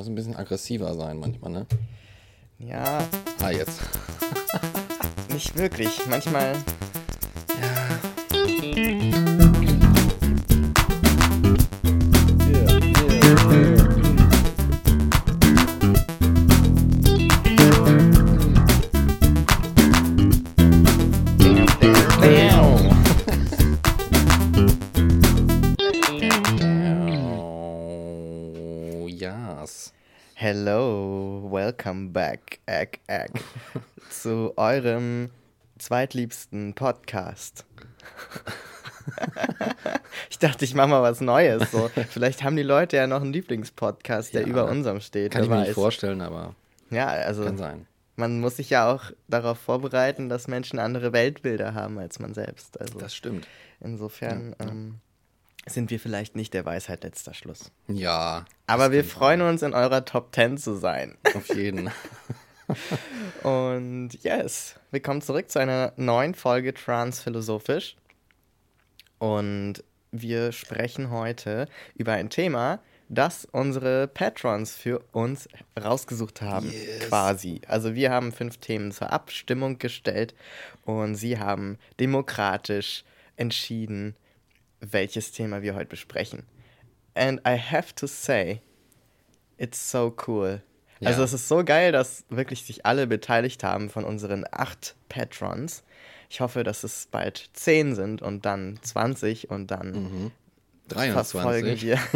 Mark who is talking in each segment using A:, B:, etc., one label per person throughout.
A: Muss ein bisschen aggressiver sein manchmal, ne?
B: Ja,
A: Ah, jetzt.
B: nicht wirklich. Manchmal. Welcome back, Egg Egg, zu eurem zweitliebsten Podcast. ich dachte, ich mache mal was Neues. So. Vielleicht haben die Leute ja noch einen Lieblingspodcast, der
A: Ja,
B: über unserem steht.
A: Kann ich mir
B: weiß.
A: nicht vorstellen, aber
B: Ja, also
A: kann sein.
B: man muss sich ja auch darauf vorbereiten, dass Menschen andere Weltbilder haben als man selbst. Also
A: Das stimmt.
B: insofern Ähm, sind wir vielleicht nicht der Weisheit letzter Schluss.
A: Ja.
B: Aber wir freuen uns, in eurer Top 10 zu sein.
A: Auf jeden.
B: Und yes, willkommen zurück zu einer neuen Folge Transphilosophisch. Und wir sprechen heute über ein Thema, das unsere Patrons für uns rausgesucht haben,
A: Yes.
B: quasi. Also wir haben fünf Themen zur Abstimmung gestellt und sie haben demokratisch entschieden, welches Thema wir heute besprechen. And I have to say, it's so cool. Also
A: Ja.
B: es ist so geil, dass wirklich sich alle beteiligt haben von unseren acht Patrons. Ich hoffe, dass es bald zehn sind und dann 20 und dann verfolgen
A: 23.
B: wir.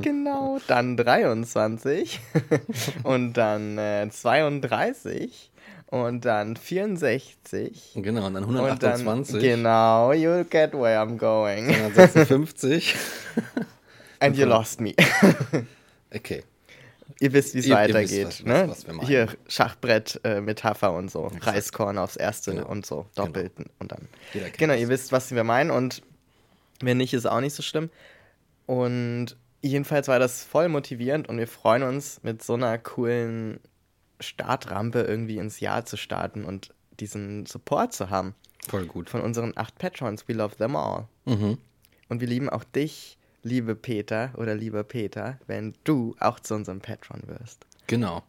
B: genau, dann 23 und dann äh, 32 und dann 64
A: Genau, und dann
B: und dann
A: 128.
B: genau, you get where I'm going.
A: 156.
B: And you lost me.
A: Okay.
B: Ihr wisst, wie es
A: Ihr- ihr
B: weitergeht.
A: wisst, was-
B: ne?
A: was wir meinen.
B: Hier Schachbrett, äh, Metapher und so. Reiskorn aufs erste
A: Genau.
B: und so. Doppelten und dann. Genau,
A: das.
B: ihr wisst, was wir meinen und wenn nicht, ist auch nicht so schlimm. Und jedenfalls war das voll motivierend und wir freuen uns, mit so einer coolen Startrampe irgendwie ins Jahr zu starten und diesen Support zu haben
A: Voll gut.
B: von unseren acht Patrons. We love them all.
A: Mhm.
B: Und wir lieben auch dich, liebe Peter oder lieber Peter, wenn du auch zu unserem Patron wirst.
A: Genau.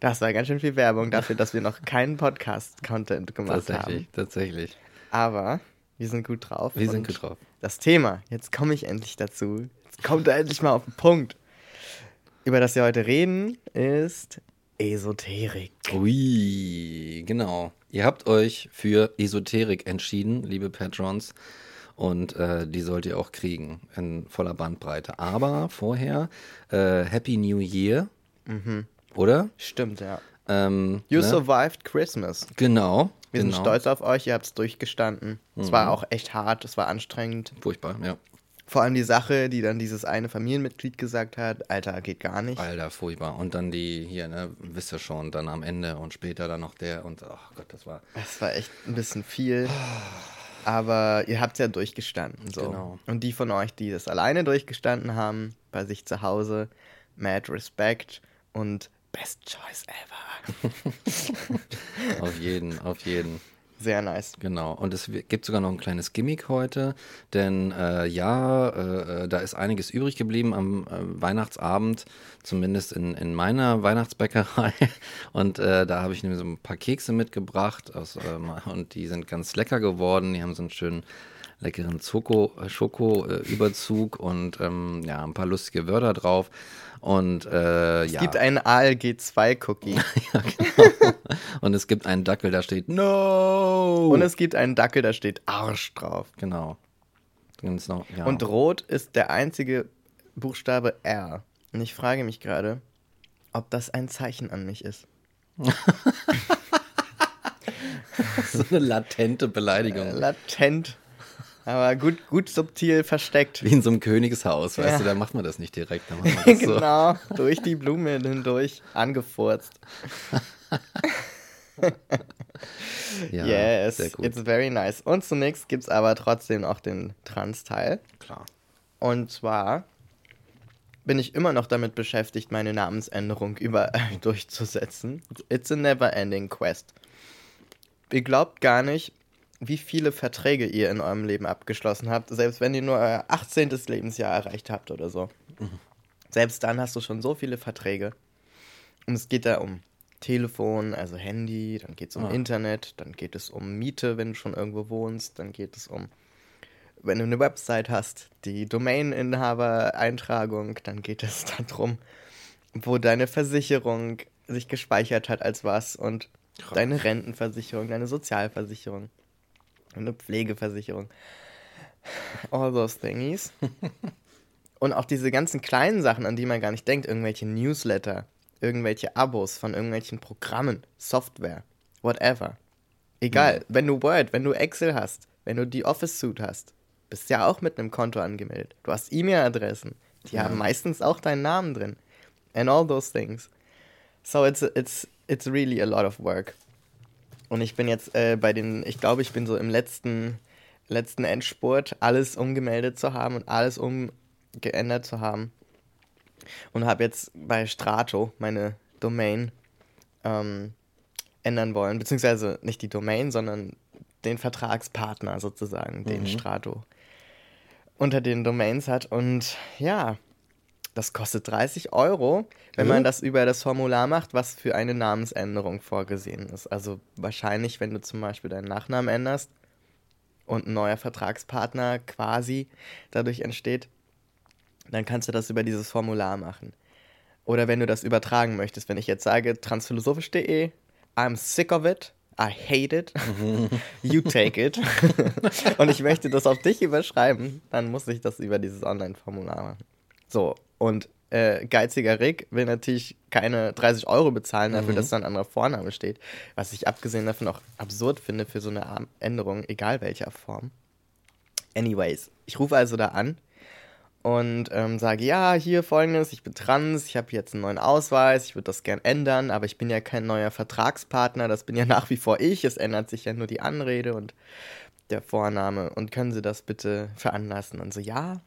B: Das war ganz schön viel Werbung dafür, dass wir noch keinen Podcast-Content gemacht
A: Tatsächlich,
B: haben.
A: tatsächlich.
B: Aber wir sind gut drauf.
A: Wir sind gut drauf.
B: Das Thema, jetzt komme ich endlich dazu. Jetzt kommt er endlich mal auf den Punkt. Über das wir heute reden, ist Esoterik.
A: Ui, genau. Ihr habt euch für Esoterik entschieden, liebe Patrons. Und äh, die sollt ihr auch kriegen in voller Bandbreite. Aber vorher äh, Happy New Year. Oder?
B: Stimmt, ja.
A: Ähm,
B: You
A: ne?
B: survived Christmas.
A: Genau.
B: Wir
A: genau.
B: sind stolz auf euch, ihr habt es durchgestanden. Es war auch echt hart, es war anstrengend.
A: Furchtbar, ja.
B: Vor allem die Sache, die dann dieses eine Familienmitglied gesagt hat, Alter, geht gar nicht.
A: Alter, furchtbar. Und dann die hier, ne, wisst ihr schon, dann am Ende und später dann noch der und ach Gott, das war.
B: Das war echt ein bisschen viel. Aber ihr habt es ja durchgestanden. So.
A: Genau.
B: Und die von euch, die das alleine durchgestanden haben, bei sich zu Hause, mad respect und best choice ever.
A: Auf jeden, auf jeden.
B: Sehr nice.
A: Genau, und es gibt sogar noch ein kleines Gimmick heute, denn äh, ja, äh, äh, da ist einiges übrig geblieben am äh, Weihnachtsabend, zumindest in, in meiner Weihnachtsbäckerei. Und äh, da habe ich mir so ein paar Kekse mitgebracht aus, ähm, und die sind ganz lecker geworden. Die haben so einen schönen leckeren äh, Schoko-Überzug und ähm, ja, ein paar lustige Wörter drauf. Und äh,
B: Es
A: ja.
B: gibt einen ALG2-Cookie.
A: ja, genau. Und es gibt einen Dackel, da steht No!
B: Und es gibt einen Dackel, da steht Arsch drauf.
A: Genau. Noch, ja.
B: Und rot ist der einzige Buchstabe R. Und ich frage mich gerade, ob das ein Zeichen an mich ist.
A: so eine latente Beleidigung.
B: Latent. Aber gut, gut subtil versteckt.
A: Wie in so einem Königshaus, weißt
B: Ja.
A: du, da macht man das nicht direkt. Da macht man das so.
B: genau, durch die Blume hindurch angefurzt.
A: Ja,
B: yes,
A: sehr gut.
B: it's very nice. Und zunächst gibt es aber trotzdem noch den Trans-Teil.
A: Klar.
B: Und zwar bin ich immer noch damit beschäftigt, meine Namensänderung über durchzusetzen. It's a never-ending quest. Ihr glaubt gar nicht, wie viele Verträge ihr in eurem Leben abgeschlossen habt, selbst wenn ihr nur euer 18. Lebensjahr erreicht habt oder so. Selbst dann hast du schon so viele Verträge. Und es geht da um Telefon, also Handy, dann geht es um
A: Ah.
B: Internet, dann geht es um Miete, wenn du schon irgendwo wohnst, dann geht es um, wenn du eine Website hast, die Domain-Inhaber-Eintragung, dann geht es darum, wo deine Versicherung sich gespeichert hat als was und
A: Krass.
B: deine Rentenversicherung, deine Sozialversicherung, deine Pflegeversicherung. All those thingies. Und auch diese ganzen kleinen Sachen, an die man gar nicht denkt, irgendwelche Newsletter, irgendwelche Abos von irgendwelchen Programmen, Software, whatever. Egal, wenn du Word, wenn du Excel hast, wenn du die Office Suite hast, bist ja auch mit einem Konto angemeldet. Du hast E-Mail-Adressen, die haben meistens auch deinen Namen drin. And all those things. So it's it's it's really a lot of work. Und ich bin jetzt äh, bei den, ich glaube, ich bin so im letzten letzten Endspurt, alles umgemeldet zu haben und alles umgeändert zu haben. Und habe jetzt bei Strato meine Domain ähm, ändern wollen, beziehungsweise nicht die Domain, sondern den Vertragspartner sozusagen, den
A: Mhm.
B: Strato unter den Domains hat. Und ja, das kostet 30 Euro, wenn man
A: Mhm.
B: das über das Formular macht, was für eine Namensänderung vorgesehen ist. Also wahrscheinlich, wenn du zum Beispiel deinen Nachnamen änderst und ein neuer Vertragspartner quasi dadurch entsteht, dann kannst du das über dieses Formular machen. Oder wenn du das übertragen möchtest, wenn ich jetzt sage transphilosophisch.de, I'm sick of it, I hate it, you take it und ich möchte das auf dich überschreiben, dann muss ich das über dieses Online-Formular machen. So, und äh, geiziger Rick will natürlich keine 30 Euro bezahlen dafür, dass da ein anderer Vorname steht, was ich abgesehen davon auch absurd finde für so eine Änderung, egal welcher Form. Anyways, ich rufe also da an und ähm, sage, ja, hier folgendes, ich bin trans, ich habe jetzt einen neuen Ausweis, ich würde das gern ändern, aber ich bin ja kein neuer Vertragspartner, das bin ja nach wie vor ich, es ändert sich ja nur die Anrede und der Vorname und können Sie das bitte veranlassen? Und so, ja,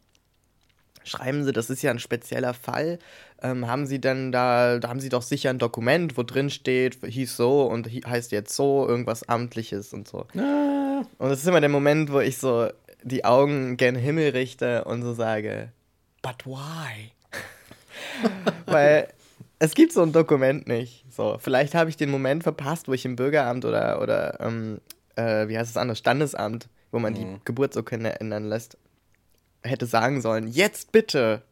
B: schreiben Sie, das ist ja ein spezieller Fall, ähm, haben Sie denn da, da haben Sie doch sicher ein Dokument, wo drin steht, hieß so und heißt jetzt so, irgendwas Amtliches und so.
A: Ah,
B: Und das ist immer der Moment, wo ich so die Augen gen Himmel richte und so sage, but why? Weil es gibt so ein Dokument nicht. So, vielleicht habe ich den Moment verpasst, wo ich im Bürgeramt oder, oder ähm, äh, wie heißt es anders, Standesamt, wo man die Geburtsurkunde ändern lässt, hätte sagen sollen, jetzt bitte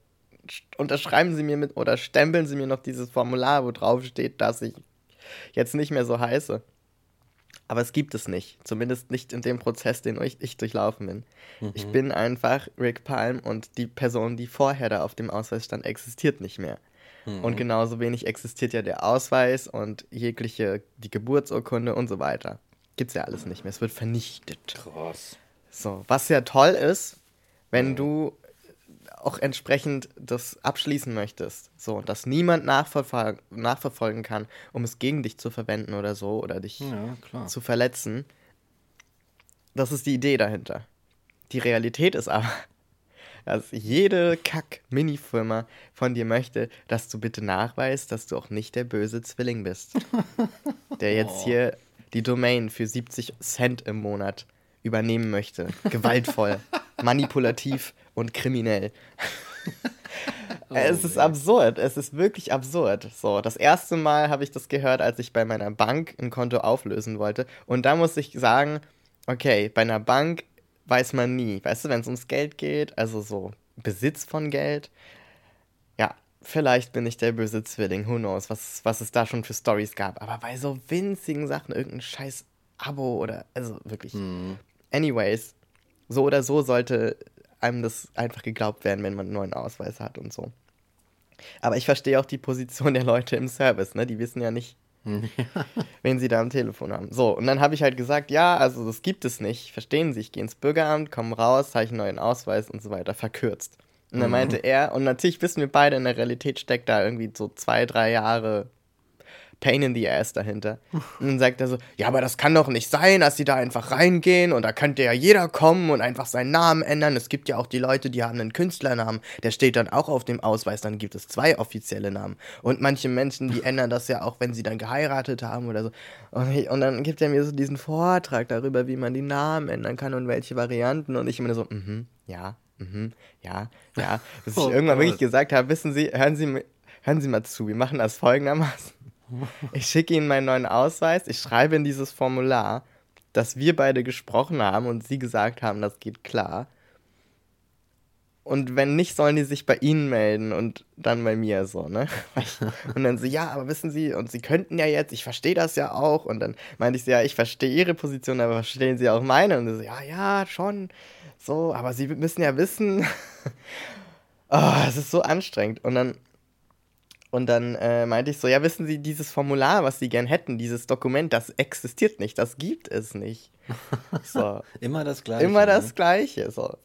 B: unterschreiben Sie mir mit oder stempeln Sie mir noch dieses Formular, wo drauf steht, dass ich jetzt nicht mehr so heiße. Aber es gibt es nicht. Zumindest nicht in dem Prozess, den ich, ich durchlaufen bin. Ich bin einfach Rick Palm und die Person, die vorher da auf dem Ausweis stand, existiert nicht mehr. Und genauso wenig existiert ja der Ausweis und jegliche, die Geburtsurkunde und so weiter. Gibt's ja alles nicht mehr. Es wird vernichtet.
A: krass.
B: So, was ja toll ist, wenn du auch entsprechend das abschließen möchtest. So, und dass niemand nachverfol nachverfolgen kann, um es gegen dich zu verwenden oder so oder dich
A: Ja,
B: zu verletzen. Das ist die Idee dahinter. Die Realität ist aber, dass jede Kack-Mini-Firma von dir möchte, dass du bitte nachweist, dass du auch nicht der böse Zwilling bist. der jetzt hier die Domain für 70 Cent im Monat übernehmen möchte. Gewaltvoll, manipulativ und kriminell. es ist absurd, es ist wirklich absurd. So, das erste Mal habe ich das gehört, als ich bei meiner Bank ein Konto auflösen wollte. Und da muss ich sagen, okay, bei einer Bank weiß man nie. Weißt du, wenn es ums Geld geht, also so Besitz von Geld, ja, vielleicht bin ich der böse Zwilling, who knows, was, was es da schon für Stories gab. Aber bei so winzigen Sachen, irgendein scheiß Abo oder, also wirklich. Anyways, so oder so sollte einem das einfach geglaubt werden, wenn man einen neuen Ausweis hat und so. Aber ich verstehe auch die Position der Leute im Service, ne? Die wissen ja nicht, wen sie da am Telefon haben. So, und dann habe ich halt gesagt, ja, also das gibt es nicht. Verstehen Sie, ich gehe ins Bürgeramt, komme raus, zeige einen neuen Ausweis und so weiter, verkürzt. Und dann meinte er, und natürlich wissen wir beide, in der Realität steckt da irgendwie so zwei, drei Jahre Pain in the Ass dahinter. Und dann sagt er so, ja, aber das kann doch nicht sein, dass sie da einfach reingehen und da könnte ja jeder kommen und einfach seinen Namen ändern. Es gibt ja auch die Leute, die haben einen Künstlernamen, der steht dann auch auf dem Ausweis, dann gibt es zwei offizielle Namen. Und manche Menschen, die ändern das ja auch, wenn sie dann geheiratet haben oder so. Und, ich, und dann gibt er mir so diesen Vortrag darüber, wie man die Namen ändern kann und welche Varianten. Und ich immer so, mhm, ja, mhm, ja, ja. Bis ich oh irgendwann Gott. wirklich gesagt habe, wissen Sie, hören Sie, hören Sie mal zu, wir machen das folgendermaßen. Ich schicke Ihnen meinen neuen Ausweis, ich schreibe in dieses Formular, dass wir beide gesprochen haben und Sie gesagt haben, das geht klar. Und wenn nicht, sollen die sich bei Ihnen melden und dann bei mir so, ne? Und dann so, ja, aber wissen Sie, und Sie könnten ja jetzt, ich verstehe das ja auch. Und dann meinte ich so, ja, ich verstehe Ihre Position, aber verstehen Sie auch meine? Und so, ja, ja, schon. So, aber Sie müssen ja wissen. oh, es ist so anstrengend. Und dann, und dann äh, meinte ich so, ja, wissen Sie, dieses Formular, was Sie gern hätten, dieses Dokument, das existiert nicht, das gibt es nicht.
A: So. Immer das Gleiche.
B: Immer das ne? Gleiche. So.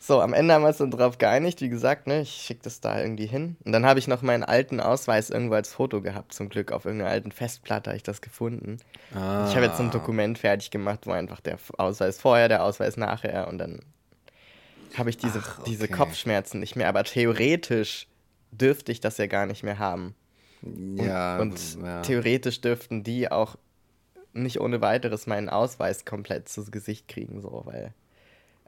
B: So, am Ende haben wir uns dann darauf geeinigt, wie gesagt, ne, ich schicke das da irgendwie hin. Und dann habe ich noch meinen alten Ausweis irgendwo als Foto gehabt, zum Glück. Auf irgendeiner alten Festplatte habe ich das gefunden. Ah. Ich habe jetzt so ein Dokument fertig gemacht, wo einfach der Ausweis vorher, der Ausweis nachher und dann habe ich diese, Ach, okay. diese Kopfschmerzen nicht mehr. Aber theoretisch dürfte ich das ja gar nicht mehr haben. Ja. Und, und ja. theoretisch dürften die auch nicht ohne weiteres meinen Ausweis komplett zu Gesicht kriegen, so, weil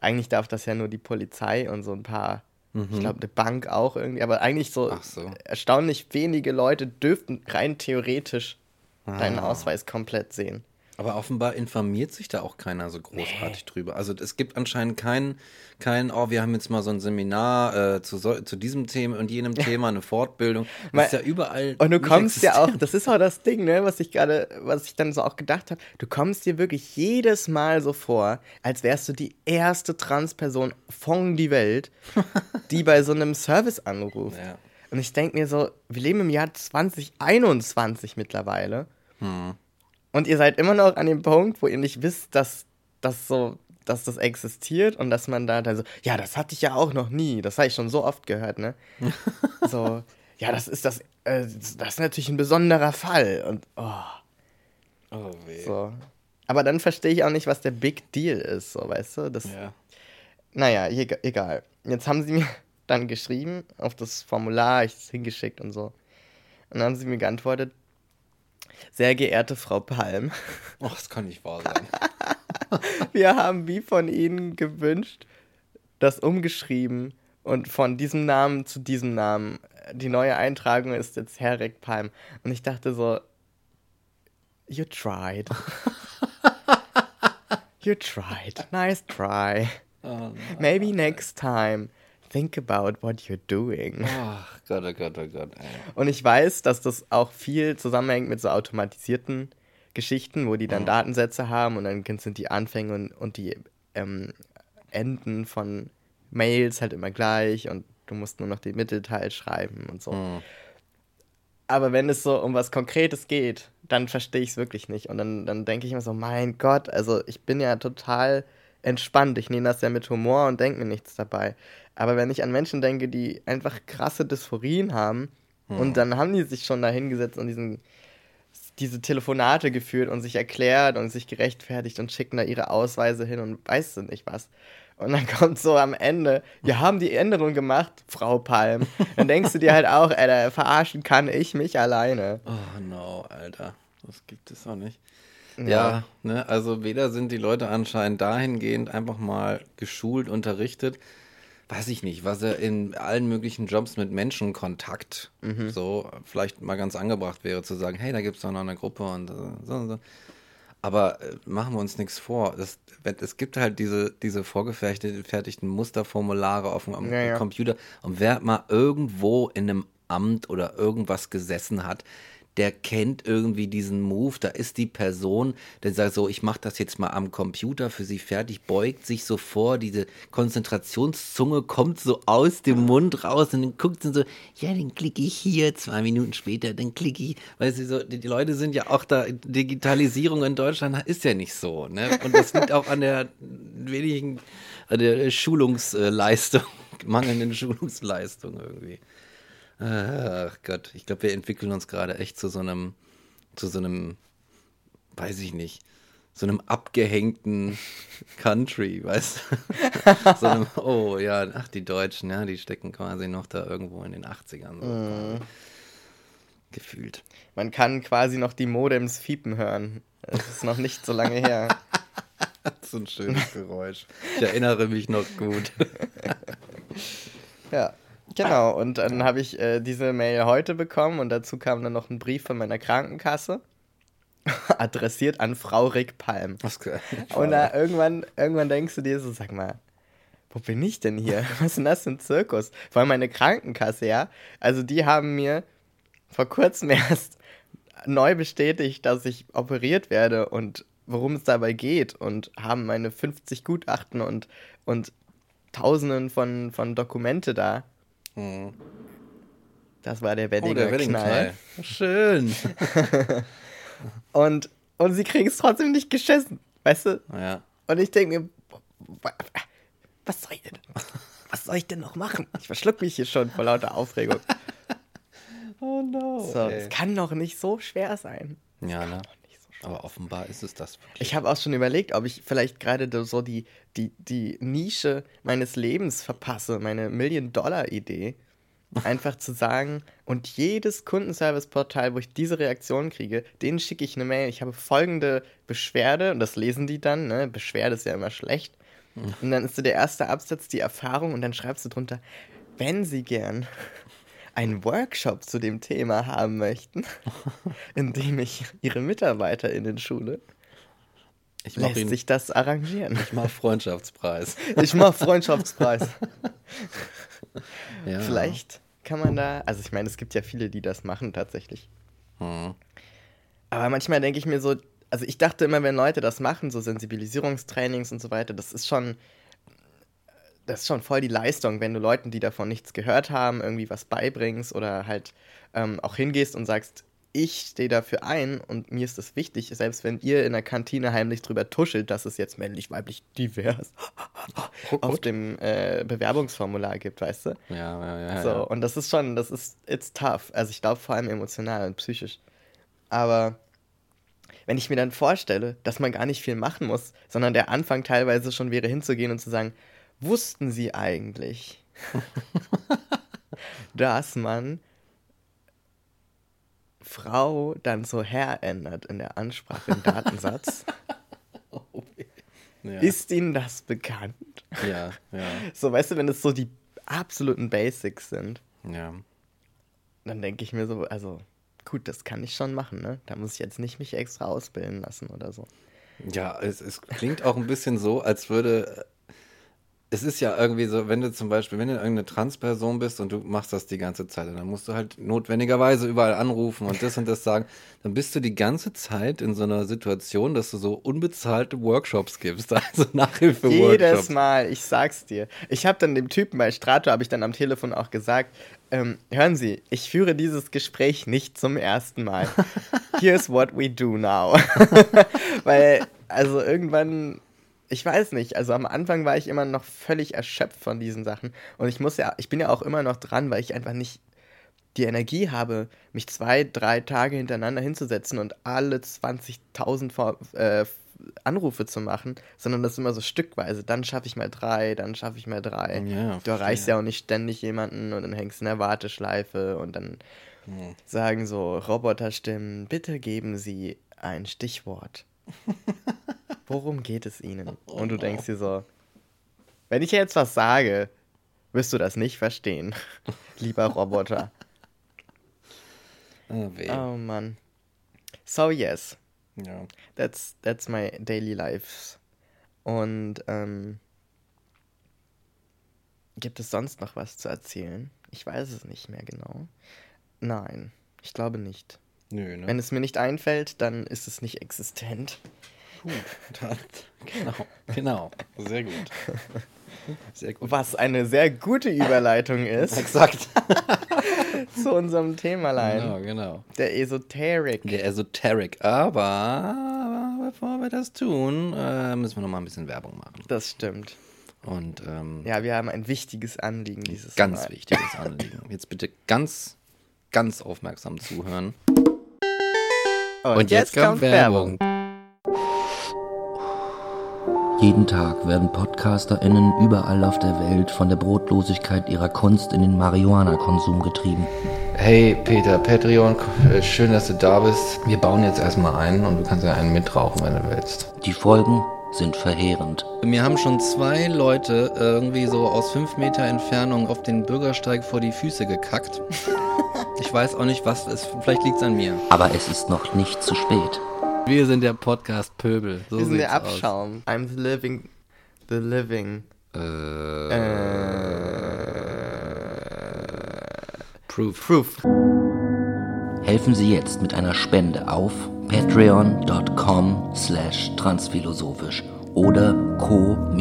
B: eigentlich darf das ja nur die Polizei und so ein paar, mhm. ich glaube, eine Bank auch irgendwie, aber eigentlich so, so, erstaunlich wenige Leute dürften rein theoretisch ah. deinen Ausweis komplett sehen.
A: Aber offenbar informiert sich da auch keiner so großartig nee. drüber. Also es gibt anscheinend kein, kein, oh, wir haben jetzt mal so ein Seminar äh, zu, so, zu diesem Thema und jenem Thema, eine Fortbildung. Das ist ja überall.
B: Und du kommst ja auch, das ist auch das Ding, ne, was ich gerade, was ich dann so auch gedacht habe, du kommst dir wirklich jedes Mal so vor, als wärst du die erste Transperson von die Welt, die bei so einem Service anruft. Ja. Und ich denke mir so, wir leben im Jahr 2021 mittlerweile. Hm. Und ihr seid immer noch an dem Punkt, wo ihr nicht wisst, dass das so, dass das existiert und dass man da dann so, ja, das hatte ich ja auch noch nie. Das habe ich schon so oft gehört, ne? so, ja, das ist das, äh, das ist natürlich ein besonderer Fall. Und oh. Oh weh. So. Aber dann verstehe ich auch nicht, was der Big Deal ist, so, weißt du? Das, ja. Naja, egal. Jetzt haben sie mir dann geschrieben auf das Formular, ich es hingeschickt und so. Und dann haben sie mir geantwortet, sehr geehrte Frau Palm.
A: Ach, das kann nicht wahr sein.
B: Wir haben wie von Ihnen gewünscht, das umgeschrieben und von diesem Namen zu diesem Namen. Die neue Eintragung ist jetzt Herrick Palm. Und ich dachte so, you tried. you tried. Nice try. Oh, Maybe next time think about what you're doing.
A: Ach Gott, oh Gott, oh Gott. Ey.
B: Und ich weiß, dass das auch viel zusammenhängt mit so automatisierten Geschichten, wo die dann mhm. Datensätze haben und dann sind die Anfänge und, und die ähm, Enden von Mails halt immer gleich und du musst nur noch den Mittelteil schreiben und so. Mhm. Aber wenn es so um was Konkretes geht, dann verstehe ich es wirklich nicht. Und dann, dann denke ich mir so, mein Gott, also ich bin ja total entspannt. Ich nehme das ja mit Humor und denke mir nichts dabei. Aber wenn ich an Menschen denke, die einfach krasse Dysphorien haben hm. und dann haben die sich schon da hingesetzt und diesen, diese Telefonate geführt und sich erklärt und sich gerechtfertigt und schicken da ihre Ausweise hin und weißt du nicht was. Und dann kommt so am Ende, wir haben die Änderung gemacht, Frau Palm. Dann denkst du dir halt auch, Alter, verarschen kann ich mich alleine.
A: Oh no, Alter. Das gibt es auch nicht. Ja, ja ne, also weder sind die Leute anscheinend dahingehend einfach mal geschult, unterrichtet, weiß ich nicht, was er in allen möglichen Jobs mit Menschen Kontakt mhm. so vielleicht mal ganz angebracht wäre, zu sagen, hey, da gibt es doch noch eine Gruppe und so und so. Aber äh, machen wir uns nichts vor. Das, es gibt halt diese, diese vorgefertigten Musterformulare auf dem ja, Computer. Und wer mal irgendwo in einem Amt oder irgendwas gesessen hat, der kennt irgendwie diesen Move. Da ist die Person, der sagt so, ich mache das jetzt mal am Computer für sie fertig, beugt sich so vor, diese Konzentrationszunge kommt so aus dem Mund raus und dann guckt sie so, ja, dann klicke ich hier, zwei Minuten später, dann klicke ich, weil sie so, die, die, Leute sind ja auch da, Digitalisierung in Deutschland ist ja nicht so, ne? Und das liegt auch an der wenigen, an der Schulungsleistung, mangelnden Schulungsleistung irgendwie. Ach Gott, ich glaube, wir entwickeln uns gerade echt zu so einem, zu so einem, weiß ich nicht, so einem abgehängten Country, weißt du? so einem, oh ja, ach, die Deutschen, ja, die stecken quasi noch da irgendwo in den 80ern. So mm. Gefühlt.
B: Man kann quasi noch die Modems fiepen hören. Es ist noch nicht so lange her.
A: so ein schönes Geräusch. Ich erinnere mich noch gut.
B: Ja, genau. Und dann habe ich äh, diese Mail heute bekommen und dazu kam dann noch ein Brief von meiner Krankenkasse. Adressiert an Frau Rick Palm.
A: Was,
B: Und da irgendwann, irgendwann denkst du dir so, sag mal, wo bin ich denn hier? Was ist denn das für ein Zirkus? Vor allem meine Krankenkasse, ja. Also die haben mir vor kurzem erst neu bestätigt, dass ich operiert werde und worum es dabei geht und haben meine 50 Gutachten und, und Tausenden von, von Dokumente da.
A: Hm.
B: Das war der
A: Oh,
B: Wedding
A: der Wedding-Knall. Schön.
B: Und, und sie kriegen es trotzdem nicht geschissen, weißt du?
A: Ja.
B: Und ich denke mir, wa- was soll ich denn? Was soll ich denn noch machen? Ich verschluck mich hier schon vor lauter Aufregung.
A: Oh no.
B: So, es kann doch nicht so schwer sein.
A: Ja, ne? Aber offenbar ist es das wirklich.
B: Ich habe auch schon überlegt, ob ich vielleicht gerade so die, die, die Nische meines Lebens verpasse, meine Million-Dollar-Idee. Einfach zu sagen, und jedes Kundenservice-Portal, wo ich diese Reaktion kriege, denen schicke ich eine Mail. Ich habe folgende Beschwerde, und das lesen die dann, ne? Beschwerde ist ja immer schlecht. Und dann ist so der erste Absatz die Erfahrung, und dann schreibst du drunter, wenn sie gern einen Workshop zu dem Thema haben möchten, in dem ich ihre MitarbeiterInnen schule,
A: Ich mache
B: lässt
A: ihn.
B: sich das arrangieren.
A: Ich mache Freundschaftspreis.
B: Ich mach Freundschaftspreis.
A: Ja.
B: Vielleicht kann man da, also ich meine, es gibt ja viele, die das machen tatsächlich.
A: Hm.
B: Aber manchmal denke ich mir so, also ich dachte immer, wenn Leute das machen, so Sensibilisierungstrainings und so weiter, das ist schon, das ist schon voll die Leistung, wenn du Leuten, die davon nichts gehört haben, irgendwie was beibringst oder halt ähm, auch hingehst und sagst, ich stehe dafür ein und mir ist das wichtig, selbst wenn ihr in der Kantine heimlich drüber tuschelt, dass es jetzt männlich, weiblich, divers auf dem äh, Bewerbungsformular gibt, weißt du?
A: Ja, ja, ja.
B: So,
A: ja.
B: und das ist schon, das ist, it's tough. Also ich glaube vor allem emotional und psychisch. Aber wenn ich mir dann vorstelle, dass man gar nicht viel machen muss, sondern der Anfang teilweise schon wäre hinzugehen und zu sagen, wussten Sie eigentlich, dass man Frau dann so Herr ändert in der Ansprache im Datensatz?
A: ja.
B: Ist Ihnen das bekannt?
A: ja, ja,
B: So, weißt du, wenn es so die absoluten Basics sind.
A: ja.
B: dann denke ich mir so, also gut, das kann ich schon machen, ne? Da muss ich jetzt nicht mich extra ausbilden lassen oder so.
A: Ja, es, es klingt auch ein bisschen so, als würde. Es ist ja irgendwie so, wenn du zum Beispiel, wenn du irgendeine Transperson bist und du machst das die ganze Zeit, und dann musst du halt notwendigerweise überall anrufen und das und das sagen, dann bist du die ganze Zeit in so einer Situation, dass du so unbezahlte Workshops gibst, also Nachhilfe-Workshops.
B: Jedes Mal, ich sag's dir. Ich habe dann dem Typen bei Strato, habe ich dann am Telefon auch gesagt, ähm, hören Sie, ich führe dieses Gespräch nicht zum ersten Mal. Here's what we do now. Weil, also irgendwann, ich weiß nicht, also am Anfang war ich immer noch völlig erschöpft von diesen Sachen. Und ich muss ja, ich bin ja auch immer noch dran, weil ich einfach nicht die Energie habe, mich zwei, drei Tage hintereinander hinzusetzen und alle 20.000 Vor- äh, Anrufe zu machen, sondern das immer so stückweise. Dann schaffe ich mal drei, dann schaffe ich mal drei.
A: Ja,
B: du erreichst ja auch nicht ständig jemanden und dann hängst du in der Warteschleife und dann
A: Hm.
B: sagen so Roboterstimmen, bitte geben Sie ein Stichwort. Worum geht es Ihnen? Und du denkst dir so, wenn ich jetzt was sage, wirst du das nicht verstehen, lieber Roboter.
A: Ah, weh.
B: Oh Mann. So yes,
A: Ja.
B: that's that's my daily life. Und ähm, gibt es sonst noch was zu erzählen? Ich weiß es nicht mehr genau. Nein, ich glaube nicht.
A: Nö, ne?
B: Wenn es mir nicht einfällt, dann ist es nicht existent.
A: Gut, dann, genau, genau. Sehr gut. Sehr gut.
B: Was eine sehr gute Überleitung ist
A: Exakt.
B: zu unserem Themalein.
A: Genau, genau.
B: Der Esoterik.
A: Der Esoteric. Aber bevor wir das tun, äh, müssen wir noch mal ein bisschen Werbung machen.
B: Das stimmt.
A: Und ähm,
B: Ja, wir haben ein wichtiges Anliegen dieses
A: ganz
B: Mal.
A: wichtiges Anliegen. Jetzt bitte ganz, ganz aufmerksam zuhören.
B: Und, jetzt, kommt Werbung.
C: Jeden Tag werden PodcasterInnen überall auf der Welt von der Brotlosigkeit ihrer Kunst in den Marihuana-Konsum getrieben.
A: Hey Peter, Patreon, äh, schön, dass du da bist. Wir bauen jetzt erstmal einen und du kannst ja einen mitrauchen, wenn du willst.
C: Die Folgen sind verheerend.
A: Mir haben schon zwei Leute irgendwie so aus fünf Meter Entfernung auf den Bürgersteig vor die Füße gekackt. Ich weiß auch nicht, was es Vielleicht liegt es an mir.
C: Aber es ist noch nicht zu spät.
A: Wir sind der Podcast Pöbel. So
B: Wir sind der
A: sieht's aus.
B: Abschaum. I'm the living. The living.
A: Äh, Proof.
B: Proof.
C: Helfen Sie jetzt mit einer Spende auf patreon.com slash transphilosophisch oder co-fi.com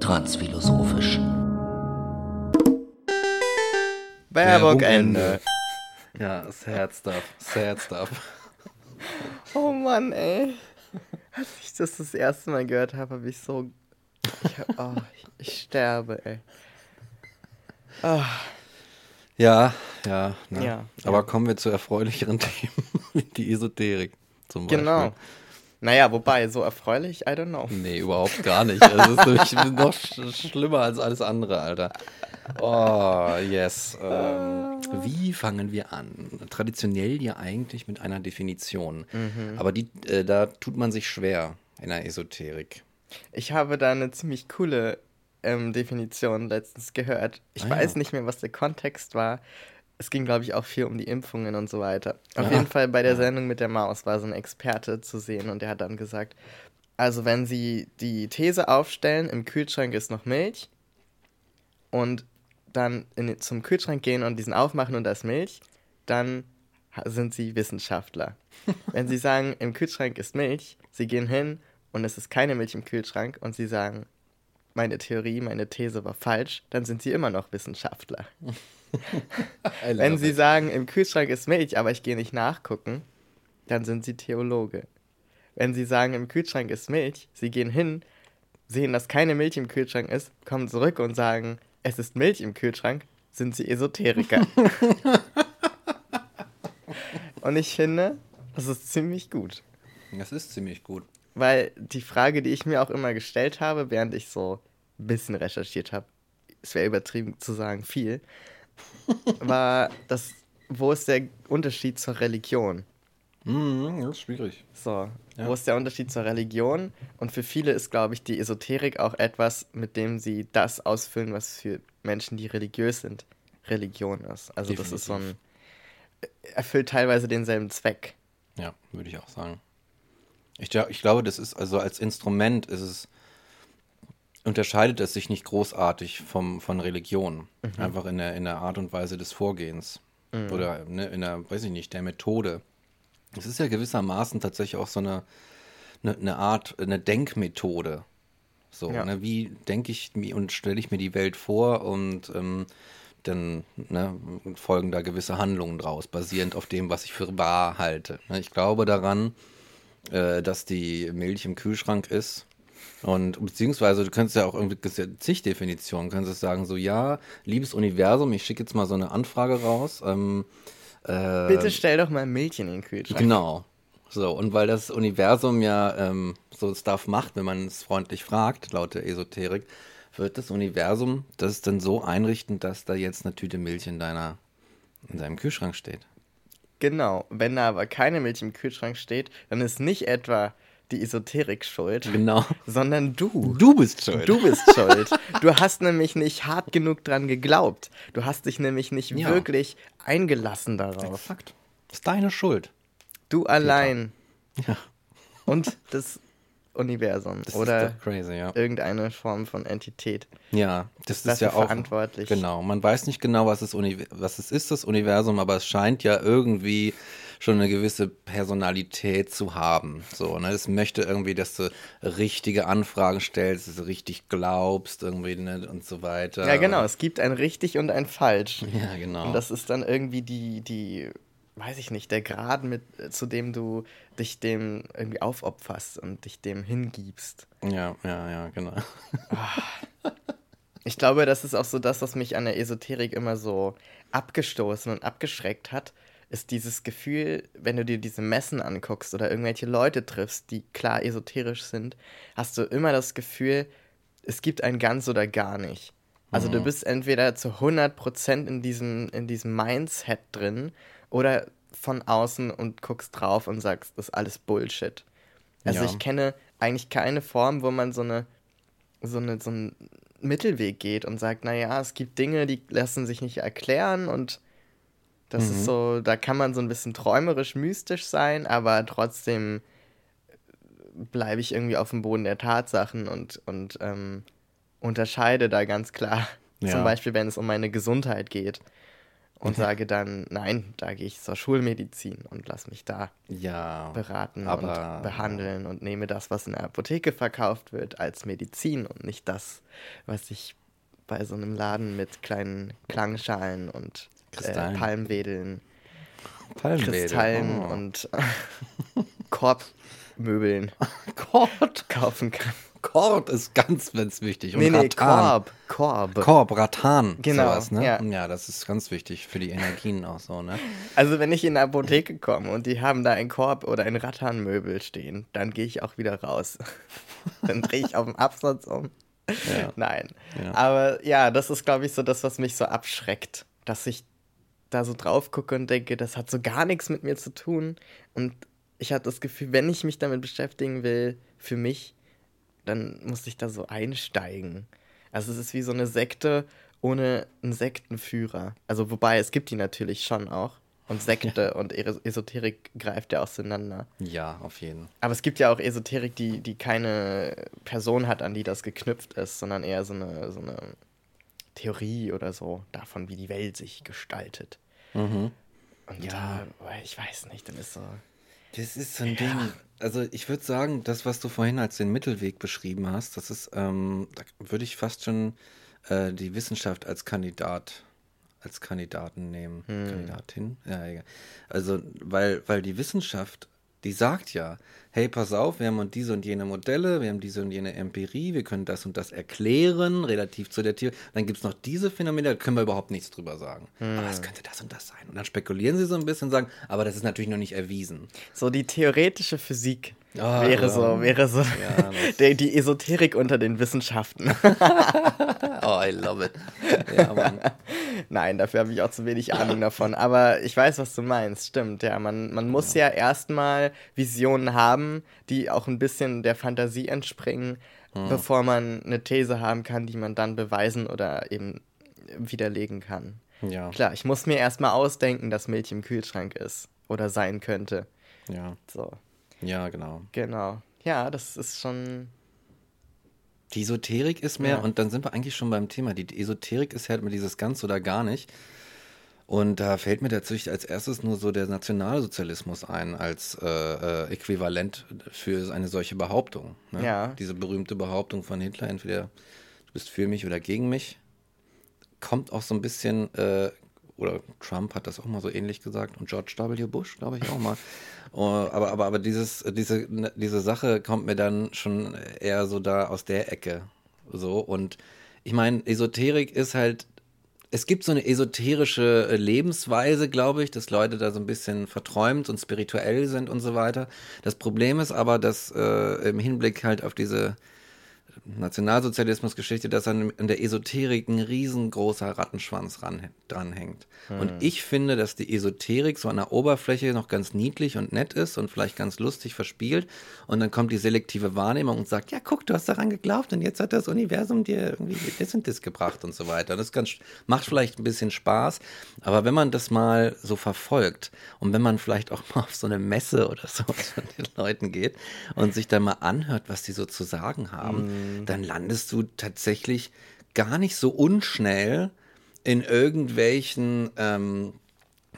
C: transphilosophisch.
B: Werbung
A: Werbung
B: Ende.
A: Ja, sad stuff. Sad stuff.
B: Oh Mann, ey. Als ich das das erste Mal gehört habe, habe ich so. Ich, hab, oh, ich, ich sterbe, ey. Ah,
A: Ja, ja, ne?
B: Ja,
A: Aber
B: ja.
A: kommen wir zu erfreulicheren Themen, wie die Esoterik zum Beispiel.
B: genau. Naja, wobei, so erfreulich, I don't know.
A: Nee, überhaupt gar nicht. Das ist nämlich noch sch schlimmer als alles andere, Alter. Oh, yes. Ähm, wie fangen wir an? Traditionell ja eigentlich mit einer Definition.
B: Mhm.
A: Aber die, äh, da tut man sich schwer in der Esoterik.
B: Ich habe da eine ziemlich coole ähm, Definition letztens gehört. Ich
A: Ah, ja.
B: weiß nicht mehr, was der Kontext war. Es ging, glaube ich, auch viel um die Impfungen und so weiter. Auf
A: Ja.
B: jeden Fall bei der Sendung mit der Maus war so ein Experte zu sehen und der hat dann gesagt, also wenn Sie die These aufstellen, im Kühlschrank ist noch Milch und dann in, zum Kühlschrank gehen und diesen aufmachen und da ist Milch, dann sind Sie Wissenschaftler. Wenn Sie sagen, im Kühlschrank ist Milch, Sie gehen hin und es ist keine Milch im Kühlschrank und Sie sagen, meine Theorie, meine These war falsch, dann sind Sie immer noch Wissenschaftler. Wenn Sie sagen, im Kühlschrank ist Milch, aber ich gehe nicht nachgucken, dann sind Sie Theologe. Wenn Sie sagen, im Kühlschrank ist Milch, Sie gehen hin, sehen, dass keine Milch im Kühlschrank ist, kommen zurück und sagen, es ist Milch im Kühlschrank, sind Sie Esoteriker. und ich finde, das ist ziemlich gut.
A: Das ist ziemlich gut.
B: Weil die Frage, die ich mir auch immer gestellt habe, während ich so ein bisschen recherchiert habe, es wäre übertrieben zu sagen viel, war das, wo ist der Unterschied zur Religion?
A: Mhm, das ist schwierig.
B: So,
A: Ja.
B: wo ist der Unterschied zur Religion? Und für viele ist, glaube ich, die Esoterik auch etwas, mit dem sie das ausfüllen, was für Menschen, die religiös sind, Religion ist. Also das ist so ein, erfüllt teilweise denselben Zweck.
A: Ja, würde ich auch sagen. Ich, ich glaube, das ist also als Instrument ist es unterscheidet es sich nicht großartig vom, von Religion. Einfach in der, in der Art und Weise des Vorgehens. Oder ne, in der, weiß ich nicht, der Methode. Es ist ja gewissermaßen tatsächlich auch so eine, eine, eine Art, eine Denkmethode. So,
B: Ja.
A: ne, wie denke ich mir und stelle ich mir die Welt vor und ähm, dann ne, folgen da gewisse Handlungen draus, basierend auf dem, was ich für wahr halte. Ich glaube daran, äh, dass die Milch im Kühlschrank ist. Und beziehungsweise du könntest ja auch irgendwie zig Definitionen, könntest sagen, so ja, liebes Universum, ich schicke jetzt mal so eine Anfrage raus. Ähm, äh,
B: Bitte stell doch mal Milch in den Kühlschrank.
A: Genau. So, und weil das Universum ja ähm, so Stuff macht, wenn man es freundlich fragt, laut der Esoterik, wird das Universum das dann so einrichten, dass da jetzt eine Tüte Milch in deiner, in deinem Kühlschrank steht.
B: Genau, wenn da aber keine Milch im Kühlschrank steht, dann ist nicht etwa die Esoterik schuld,
A: Genau.
B: sondern du.
A: Du bist schuld.
B: Du bist schuld. Du hast nämlich nicht hart genug dran geglaubt. Du hast dich nämlich nicht
A: Ja.
B: wirklich eingelassen darauf.
A: Exakt. Das ist deine Schuld.
B: Du allein
A: Ja.
B: und das Universum
A: Das
B: oder
A: ist doch crazy, ja.
B: irgendeine Form von Entität.
A: Ja, das ist ja auch
B: verantwortlich.
A: Genau, man weiß nicht genau, was es, was es ist, das Universum, aber es scheint ja irgendwie schon eine gewisse Personalität zu haben. So, ne? Es möchte irgendwie, dass du richtige Anfragen stellst, dass du richtig glaubst, irgendwie, ne? und so weiter.
B: Ja, genau. Es gibt ein richtig und ein falsch.
A: Ja, genau.
B: Und das ist dann irgendwie die, die, weiß ich nicht, der Grad, mit, zu dem du dich dem irgendwie aufopferst und dich dem hingibst.
A: ja, ja, ja, genau.
B: Ich glaube, das ist auch so das, was mich an der Esoterik immer so abgestoßen und abgeschreckt hat, ist dieses Gefühl, wenn du dir diese Messen anguckst oder irgendwelche Leute triffst, die klar esoterisch sind, hast du immer das Gefühl, es gibt ein ganz oder gar nicht. Also du bist entweder zu 100% in diesem, in diesem Mindset drin oder von außen und guckst drauf und sagst, das ist alles Bullshit. Also
A: Ja.
B: ich kenne eigentlich keine Form, wo man so eine, so eine, so einen Mittelweg geht und sagt, naja, es gibt Dinge, die lassen sich nicht erklären und das mhm. ist so, da kann man so ein bisschen träumerisch, mystisch sein, aber trotzdem bleibe ich irgendwie auf dem Boden der Tatsachen und, und ähm, unterscheide da ganz klar. Ja. Zum Beispiel, wenn es um meine Gesundheit geht und sage dann, nein, da gehe ich zur Schulmedizin und lass mich da
A: ja,
B: beraten und behandeln und nehme das, was in der Apotheke verkauft wird, als Medizin und nicht das, was ich bei so einem Laden mit kleinen Klangschalen und äh, Palmwedeln,
A: Palmwedel.
B: Kristallen oh. und Korbmöbeln
A: Korb
B: kaufen kann.
A: Korb ist ganz, ganz wichtig.
B: Und nee, nee, Korb.
A: Korb. Korb, Ratan.
B: Genau.
A: Sowas, ne?
B: ja.
A: ja, das ist ganz wichtig für die Energien auch so, ne?
B: Also, wenn ich in eine Apotheke komme und die haben da ein Korb oder ein Rattanmöbel stehen, dann gehe ich auch wieder raus. dann drehe ich auf den Absatz um. Ja. Nein. Ja. Aber ja, das ist, glaube ich, so das, was mich so abschreckt. Dass ich da so drauf gucke und denke, das hat so gar nichts mit mir zu tun. Und ich habe das Gefühl, wenn ich mich damit beschäftigen will, für mich, dann muss ich da so einsteigen. Also es ist wie so eine Sekte ohne einen Sektenführer. Also wobei, es gibt die natürlich schon auch. Und Sekte ja. und Esoterik greift ja auseinander.
A: Ja, auf jeden. Fall.
B: Aber es gibt ja auch Esoterik, die, die keine Person hat, an die das geknüpft ist, sondern eher so eine, so eine Theorie oder so davon, wie die Welt sich gestaltet.
A: Mhm.
B: Und ja, da, ich weiß nicht, dann ist so.
A: Das ist so ein ja. Ding. Also ich würde sagen, das, was du vorhin als den Mittelweg beschrieben hast, das ist, ähm, da würde ich fast schon äh, die Wissenschaft als Kandidat, als Kandidaten nehmen. Hm. Kandidatin? Ja, egal. Also, weil, weil die Wissenschaft, die sagt ja, hey, pass auf, wir haben diese und jene Modelle, wir haben diese und jene Empirie, wir können das und das erklären, relativ zu der Theorie. Dann gibt es noch diese Phänomene, da können wir überhaupt nichts drüber sagen. Hm. Aber es könnte das und das sein. Und dann spekulieren sie so ein bisschen und sagen, aber das ist natürlich noch nicht erwiesen.
B: So die theoretische Physik Oh, wäre ja. so, wäre so ja, die, die Esoterik unter den Wissenschaften.
A: oh, I love it. Ja,
B: Mann. Nein, dafür habe ich auch zu wenig Ahnung davon. Aber ich weiß, was du meinst. Stimmt, ja. Man, man muss ja, ja erstmal Visionen haben, die auch ein bisschen der Fantasie entspringen, hm. bevor man eine These haben kann, die man dann beweisen oder eben widerlegen kann.
A: Ja.
B: Klar, ich muss mir erstmal ausdenken, dass Milch im Kühlschrank ist oder sein könnte.
A: Ja.
B: So.
A: Ja, genau.
B: Genau. Ja, das ist schon.
A: Die Esoterik ist mehr, ja. und dann sind wir eigentlich schon beim Thema. Die Esoterik ist halt immer dieses ganz oder gar nicht. Und da fällt mir tatsächlich als erstes nur so der Nationalsozialismus ein, als äh, äh, Äquivalent für eine solche Behauptung. Ne?
B: Ja.
A: Diese berühmte Behauptung von Hitler, entweder du bist für mich oder gegen mich, kommt auch so ein bisschen, äh, oder Trump hat das auch mal so ähnlich gesagt und George W. Bush, glaube ich, auch mal. Oh, aber, aber, aber dieses, diese, diese Sache kommt mir dann schon eher so da aus der Ecke. So. Und ich meine, Esoterik ist halt, es gibt so eine esoterische Lebensweise, glaube ich, dass Leute da so ein bisschen verträumt und spirituell sind und so weiter. Das Problem ist aber, dass äh, im Hinblick halt auf diese Nationalsozialismusgeschichte, dass an, an der Esoterik ein riesengroßer Rattenschwanz ran, dranhängt. Hm. Und ich finde, dass die Esoterik so an der Oberfläche noch ganz niedlich und nett ist und vielleicht ganz lustig verspielt. Und dann kommt die selektive Wahrnehmung und sagt, ja, guck, du hast daran geglaubt und jetzt hat das Universum dir irgendwie das und das gebracht und so weiter. Das ganz, macht vielleicht ein bisschen Spaß, aber wenn man das mal so verfolgt und wenn man vielleicht auch mal auf so eine Messe oder so von den Leuten geht und sich dann mal anhört, was die so zu sagen haben, hm Mhm. dann landest du tatsächlich gar nicht so unschnell in irgendwelchen ähm,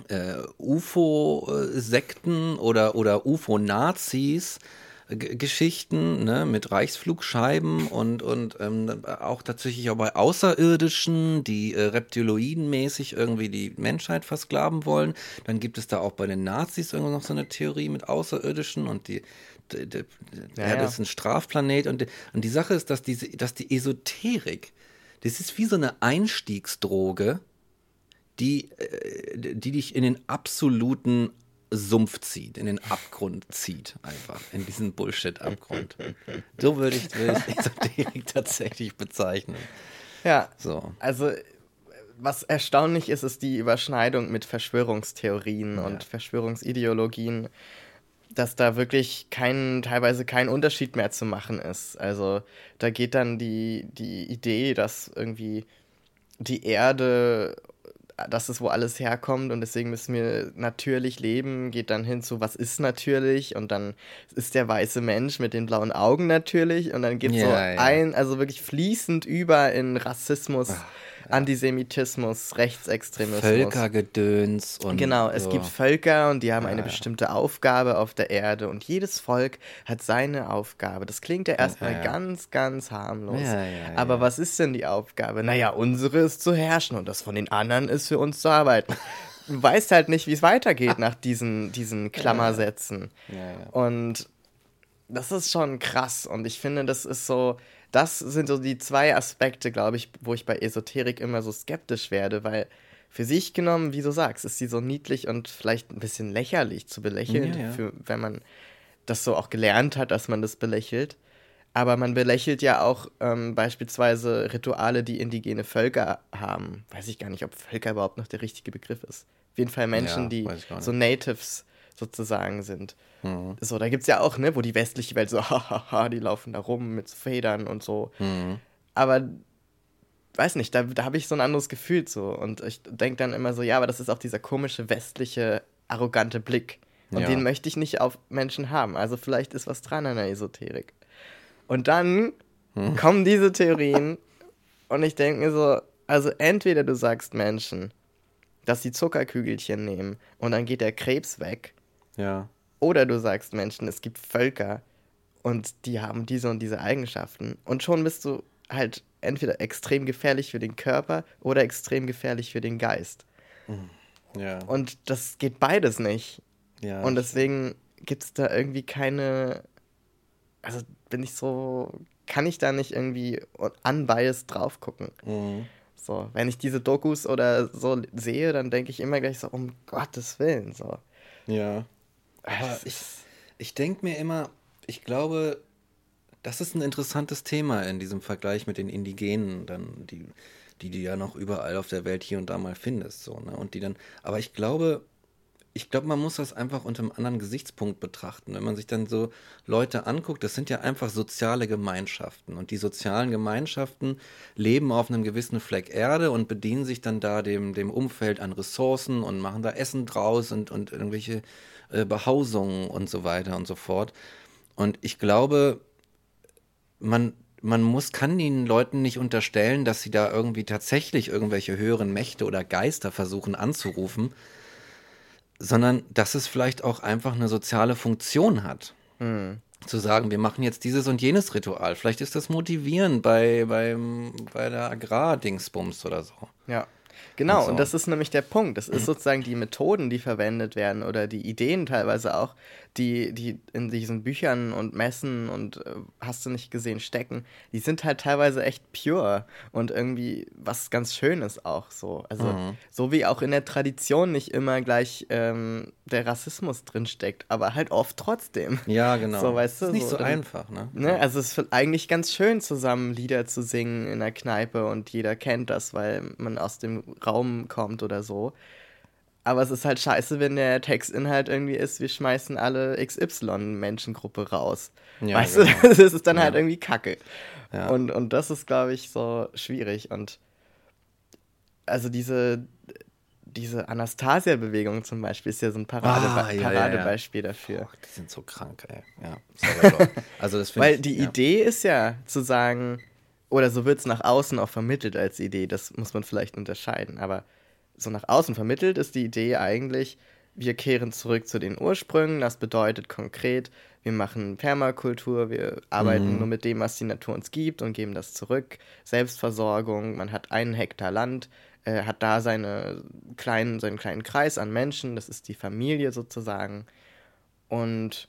A: äh, UFO-Sekten oder, oder UFO-Nazis. Geschichten ne, mit Reichsflugscheiben und, und ähm, auch tatsächlich auch bei Außerirdischen, die äh, reptiloidenmäßig irgendwie die Menschheit versklaven wollen. Dann gibt es da auch bei den Nazis irgendwo noch so eine Theorie mit Außerirdischen und die ja, ja. ist ein Strafplanet. Und, und die Sache ist, dass, diese, dass die Esoterik, das ist wie so eine Einstiegsdroge, die, äh, die dich in den absoluten Sumpf zieht, in den Abgrund zieht, einfach, in diesen Bullshit-Abgrund. So würde ich, würd ich Esoterik tatsächlich bezeichnen.
B: Ja.
A: So.
B: Also, was erstaunlich ist, ist die Überschneidung mit Verschwörungstheorien ja. und Verschwörungsideologien dass da wirklich kein, teilweise kein Unterschied mehr zu machen ist. Also da geht dann die, die Idee, dass irgendwie die Erde, das ist, wo alles herkommt und deswegen müssen wir natürlich leben, geht dann hin zu, was ist natürlich? Und dann ist der weiße Mensch mit den blauen Augen natürlich und dann geht
A: Ja,
B: so ein, also wirklich fließend über in Rassismus, Antisemitismus, Rechtsextremismus.
A: Völkergedöns und.
B: Genau, es
A: so.
B: gibt Völker und die haben eine bestimmte Aufgabe auf der Erde und jedes Volk hat seine Aufgabe. Das klingt ja erstmal ganz, ganz harmlos. Aber was ist denn die Aufgabe? Naja, unsere ist zu herrschen und das von den anderen ist für uns zu arbeiten. Du weißt halt nicht, wie es weitergeht nach diesen, diesen Klammersätzen. Und das ist schon krass. Und ich finde, das ist so, das sind so die zwei Aspekte, glaube ich, wo ich bei Esoterik immer so skeptisch werde, weil für sich genommen, wie du sagst, ist sie so niedlich und vielleicht ein bisschen lächerlich zu belächeln,
A: Ja, ja.
B: Für, wenn man das so auch gelernt hat, dass man das belächelt. Aber man belächelt ja auch ähm, beispielsweise Rituale, die indigene Völker haben. Weiß ich gar nicht, ob Völker überhaupt noch der richtige Begriff ist. Auf jeden Fall Menschen,
A: Ja,
B: die so Natives sozusagen sind.
A: Mhm.
B: So, da gibt es ja auch, ne, wo die westliche Welt so, hahaha, die laufen da rum mit so Federn und so.
A: Mhm.
B: Aber weiß nicht, da, da habe ich so ein anderes Gefühl zu. Und ich denke dann immer so, ja, aber das ist auch dieser komische westliche, arrogante Blick. Und
A: Ja.
B: den möchte ich nicht auf Menschen haben. Also vielleicht ist was dran an der Esoterik. Und dann
A: Hm.
B: kommen diese Theorien und ich denke mir so, also entweder du sagst Menschen, dass sie Zuckerkügelchen nehmen und dann geht der Krebs weg,
A: Ja.
B: oder du sagst Menschen, es gibt Völker und die haben diese und diese Eigenschaften. Und schon bist du halt entweder extrem gefährlich für den Körper oder extrem gefährlich für den Geist.
A: Ja.
B: Und das geht beides nicht.
A: ja.
B: Und deswegen gibt es da irgendwie keine. Also bin ich so. Kann ich da nicht irgendwie unbiased drauf gucken?
A: Mhm.
B: So, wenn ich diese Dokus oder so sehe, dann denke ich immer gleich so, um Gottes Willen, so.
A: Ja.
B: Aber
A: ich, ich denke mir immer, ich glaube, das ist ein interessantes Thema in diesem Vergleich mit den Indigenen, dann, die, die du ja noch überall auf der Welt hier und da mal findest. So, ne? Und die dann, aber ich glaube, ich glaube, man muss das einfach unter einem anderen Gesichtspunkt betrachten. Wenn man sich dann so Leute anguckt, das sind ja einfach soziale Gemeinschaften. Und die sozialen Gemeinschaften leben auf einem gewissen Fleck Erde und bedienen sich dann da dem, dem Umfeld an Ressourcen und machen da Essen draus und, und irgendwelche äh, Behausungen und so weiter und so fort. Und ich glaube, man, man muss, kann den Leuten nicht unterstellen, dass sie da irgendwie tatsächlich irgendwelche höheren Mächte oder Geister versuchen anzurufen, sondern dass es vielleicht auch einfach eine soziale Funktion hat. Zu sagen, wir machen jetzt dieses und jenes Ritual. Vielleicht ist das motivierend bei, beim, bei der Agrardingsbums oder so.
B: Ja. Genau,
A: Und so.
B: und das ist nämlich der Punkt. Das ist sozusagen die Methoden, die verwendet werden oder die Ideen teilweise auch, die, die in diesen Büchern und Messen und äh, hast du nicht gesehen stecken, die sind halt teilweise echt pure und irgendwie was ganz Schönes auch so. Also
A: Mhm.
B: so wie auch in der Tradition nicht immer gleich ähm, der Rassismus drinsteckt, aber halt oft trotzdem.
A: Ja, genau.
B: So, weißt du,
A: ist nicht
B: so
A: so, einfach, ne?
B: Ne? Also es ist eigentlich ganz schön, zusammen Lieder zu singen in der Kneipe und jeder kennt das, weil man aus dem Raum kommt oder so. Aber es ist halt scheiße, wenn der Textinhalt irgendwie ist, wir schmeißen alle XY-Menschengruppe raus.
A: Ja,
B: weißt
A: genau.
B: du, das ist dann halt
A: Ja.
B: irgendwie kacke.
A: Ja.
B: Und, und das ist, glaube ich, so schwierig. Und also diese, diese Anastasia-Bewegung zum Beispiel ist ja so ein Parade
A: Ah, ja, ja, ja.
B: Paradebeispiel dafür.
A: Boah, die sind so krank, ey. Ja, also das
B: Weil die
A: ja.
B: Idee ist ja zu sagen, oder so wird es nach außen auch vermittelt als Idee, das muss man vielleicht unterscheiden, aber so nach außen vermittelt ist die Idee eigentlich, wir kehren zurück zu den Ursprüngen, das bedeutet konkret, wir machen Permakultur, wir arbeiten nur mit dem, was die Natur uns gibt und geben das zurück, Selbstversorgung, man hat einen Hektar Land, äh, hat da seine kleinen, seinen kleinen Kreis an Menschen, das ist die Familie sozusagen. Und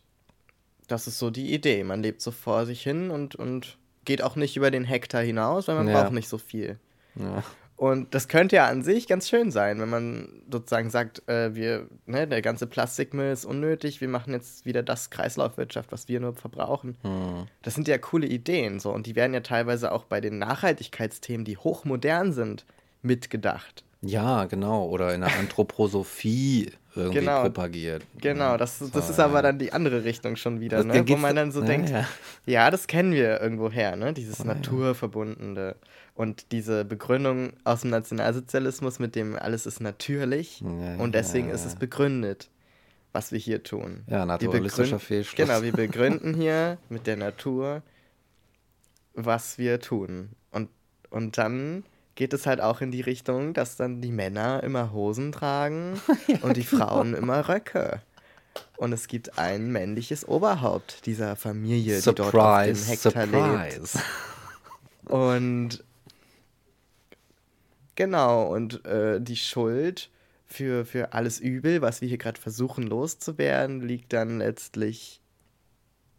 B: das ist so die Idee. Man lebt so vor sich hin und, und geht auch nicht über den Hektar hinaus, weil man
A: Ja.
B: braucht nicht so viel.
A: Ja.
B: Und das könnte ja an sich ganz schön sein, wenn man sozusagen sagt, äh, wir, ne, der ganze Plastikmüll ist unnötig, wir machen jetzt wieder das Kreislaufwirtschaft, was wir nur verbrauchen.
A: Hm.
B: Das sind ja coole Ideen so und die werden ja teilweise auch bei den Nachhaltigkeitsthemen, die hochmodern sind, mitgedacht.
A: Ja, genau. Oder in der Anthroposophie irgendwie
B: Genau.
A: propagiert.
B: Genau, das, das ist aber dann die andere Richtung schon wieder,
A: Das
B: ne? wo man
A: da-
B: dann so
A: Ja,
B: denkt,
A: ja.
B: ja, das kennen wir irgendwo her, ne? Dieses Naturverbundene. Und diese Begründung aus dem Nationalsozialismus mit dem alles ist natürlich
A: Ja,
B: und deswegen ist es begründet, was wir hier tun.
A: Ja, naturalistischer Fehlschluss.
B: Genau, wir begründen hier mit der Natur, was wir tun. Und, und dann geht es halt auch in die Richtung, dass dann die Männer immer Hosen tragen und die Frauen immer Röcke. Und es gibt ein männliches Oberhaupt dieser Familie, die dort auf dem
A: Surprise,
B: Hektar lebt.
A: surprise.
B: Und genau, und äh, die Schuld für, für alles Übel, was wir hier gerade versuchen loszuwerden, liegt dann letztlich.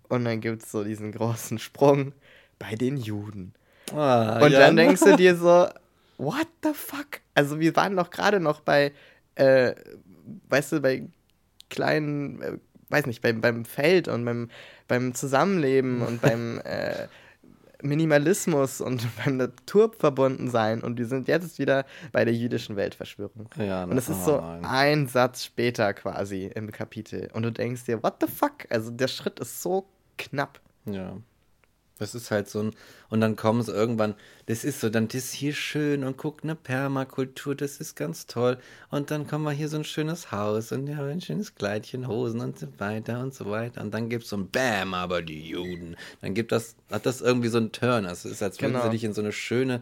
B: Und dann gibt es so diesen großen Sprung bei den Juden.
A: Ah,
B: Und
A: ja.
B: dann denkst du dir so, what the fuck? Also wir waren doch gerade noch bei, äh, weißt du, bei kleinen, äh, weiß nicht, beim, beim Feld und beim, beim Zusammenleben und beim äh, Minimalismus und beim Naturverbundensein und wir sind jetzt wieder bei der jüdischen Weltverschwörung.
A: Ja,
B: Und es ist so
A: nein.
B: ein Satz später quasi im Kapitel und du denkst dir, what the fuck? Also der Schritt ist so knapp.
A: Ja. Das ist halt so ein. Und dann kommen sie irgendwann, das ist so, dann das ist hier schön und guck, eine Permakultur, das ist ganz toll. Und dann kommen wir hier so ein schönes Haus und ja, ein schönes Kleidchen, Hosen und so weiter und so weiter. Und dann gibt es so ein Bam, aber die Juden. Dann gibt das, hat das irgendwie so einen Turn. Es ist, als würden
B: Genau.
A: sie dich in so eine schöne,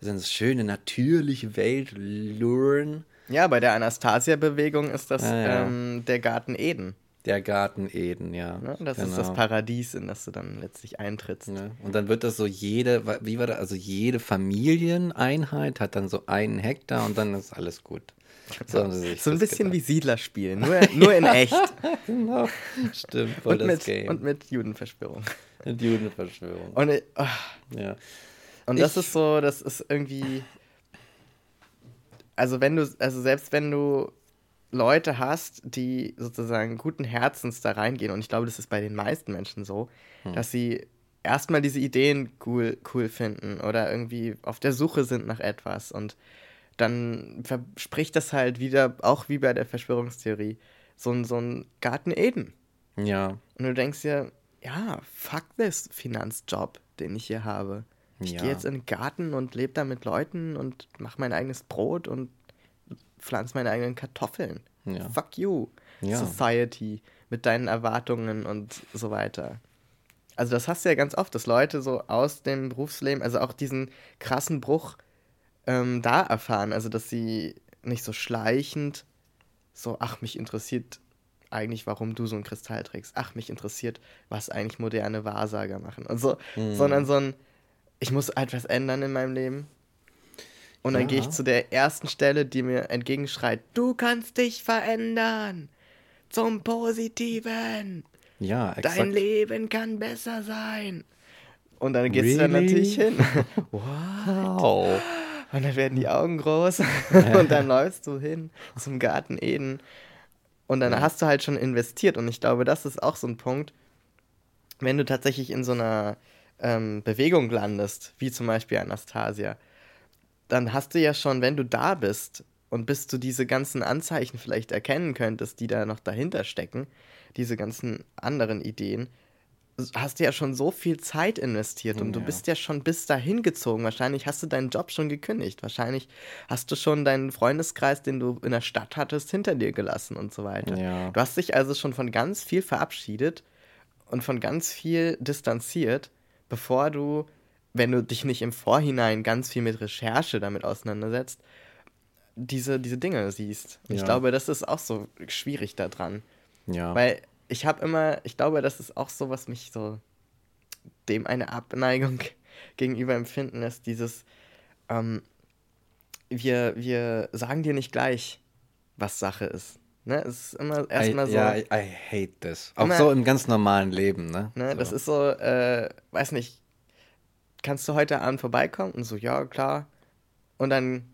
A: so eine schöne, natürliche Welt luren.
B: Ja, bei der Anastasia-Bewegung ist das
A: Ja, ja.
B: Ähm, der Garten Eden.
A: Der Garten Eden, ja.
B: Ne? Das ist das
A: Genau.
B: Paradies, in das du dann letztlich eintrittst.
A: Ne? Und dann wird das so jede, wie war das, also jede Familieneinheit hat dann so einen Hektar und dann ist alles gut. So, haben sie sich
B: So ein bisschen
A: gedacht.
B: wie Siedlerspiel, nur, nur in echt.
A: Genau. Stimmt, voll
B: und,
A: das
B: mit,
A: Game.
B: und mit Judenverschwörung.
A: Und Judenverschwörung.
B: Und, ah,
A: ja.
B: und das
A: Ich-
B: ist so, das ist irgendwie. Also wenn du, also selbst wenn du Leute hast, die sozusagen guten Herzens da reingehen, und ich glaube, das ist bei den meisten Menschen so,
A: Hm.
B: dass sie erstmal diese Ideen cool, cool finden oder irgendwie auf der Suche sind nach etwas und dann verspricht das halt wieder, auch wie bei der Verschwörungstheorie, so ein, so ein Garten Eden.
A: Ja.
B: Und du denkst dir, ja, fuck this Finanzjob, den ich hier habe. Ich
A: Ja.
B: gehe jetzt in den Garten und lebe da mit Leuten und mache mein eigenes Brot und pflanze meine eigenen Kartoffeln.
A: Ja.
B: Fuck you,
A: Ja.
B: Society, mit deinen Erwartungen und so weiter. Also das hast du ja ganz oft, dass Leute so aus dem Berufsleben, also auch diesen krassen Bruch ähm, da erfahren. Also dass sie nicht so schleichend so, ach, mich interessiert eigentlich, warum du so einen Kristall trägst. Ach, mich interessiert, was eigentlich moderne Wahrsager machen. Und so,
A: Mhm.
B: sondern so ein, ich muss etwas ändern in meinem Leben. Und dann
A: Ja.
B: gehe ich zu der ersten Stelle, die mir entgegenschreit, du kannst dich verändern. Zum Positiven.
A: Ja, exakt.
B: Dein Leben kann besser sein. Und dann gehst du dann
A: Really?
B: natürlich hin.
A: Wow.
B: Und dann werden die Augen groß und dann läufst du hin zum Garten Eden. Und dann hast du halt schon investiert. Und ich glaube, das ist auch so ein Punkt, wenn du tatsächlich in so einer ähm, Bewegung landest, wie zum Beispiel Anastasia, dann hast du ja schon, wenn du da bist und bis du diese ganzen Anzeichen vielleicht erkennen könntest, die da noch dahinter stecken, diese ganzen anderen Ideen, hast du ja schon so viel Zeit investiert und du
A: Ja.
B: bist ja schon bis dahin gezogen. Wahrscheinlich hast du deinen Job schon gekündigt. Wahrscheinlich hast du schon deinen Freundeskreis, den du in der Stadt hattest, hinter dir gelassen und so weiter.
A: Ja.
B: Du hast dich also schon von ganz viel verabschiedet und von ganz viel distanziert, bevor du, wenn du dich nicht im Vorhinein ganz viel mit Recherche damit auseinandersetzt, diese, diese Dinge siehst. Und Ich
A: Ja.
B: glaube, das ist auch so schwierig daran.
A: Ja.
B: Weil ich habe immer, ich glaube, das ist auch so, was mich so dem eine Abneigung gegenüber empfinden lässt, dieses, ähm, wir, wir sagen dir nicht gleich, was Sache ist. Ne? Es ist immer erstmal so.
A: Ja, I, I hate this. Auch
B: Immer-
A: so im ganz normalen Leben, ne?
B: Ne,
A: so.
B: Das ist so, äh, weiß nicht, kannst du heute Abend vorbeikommen? Und so, ja, klar. Und dann,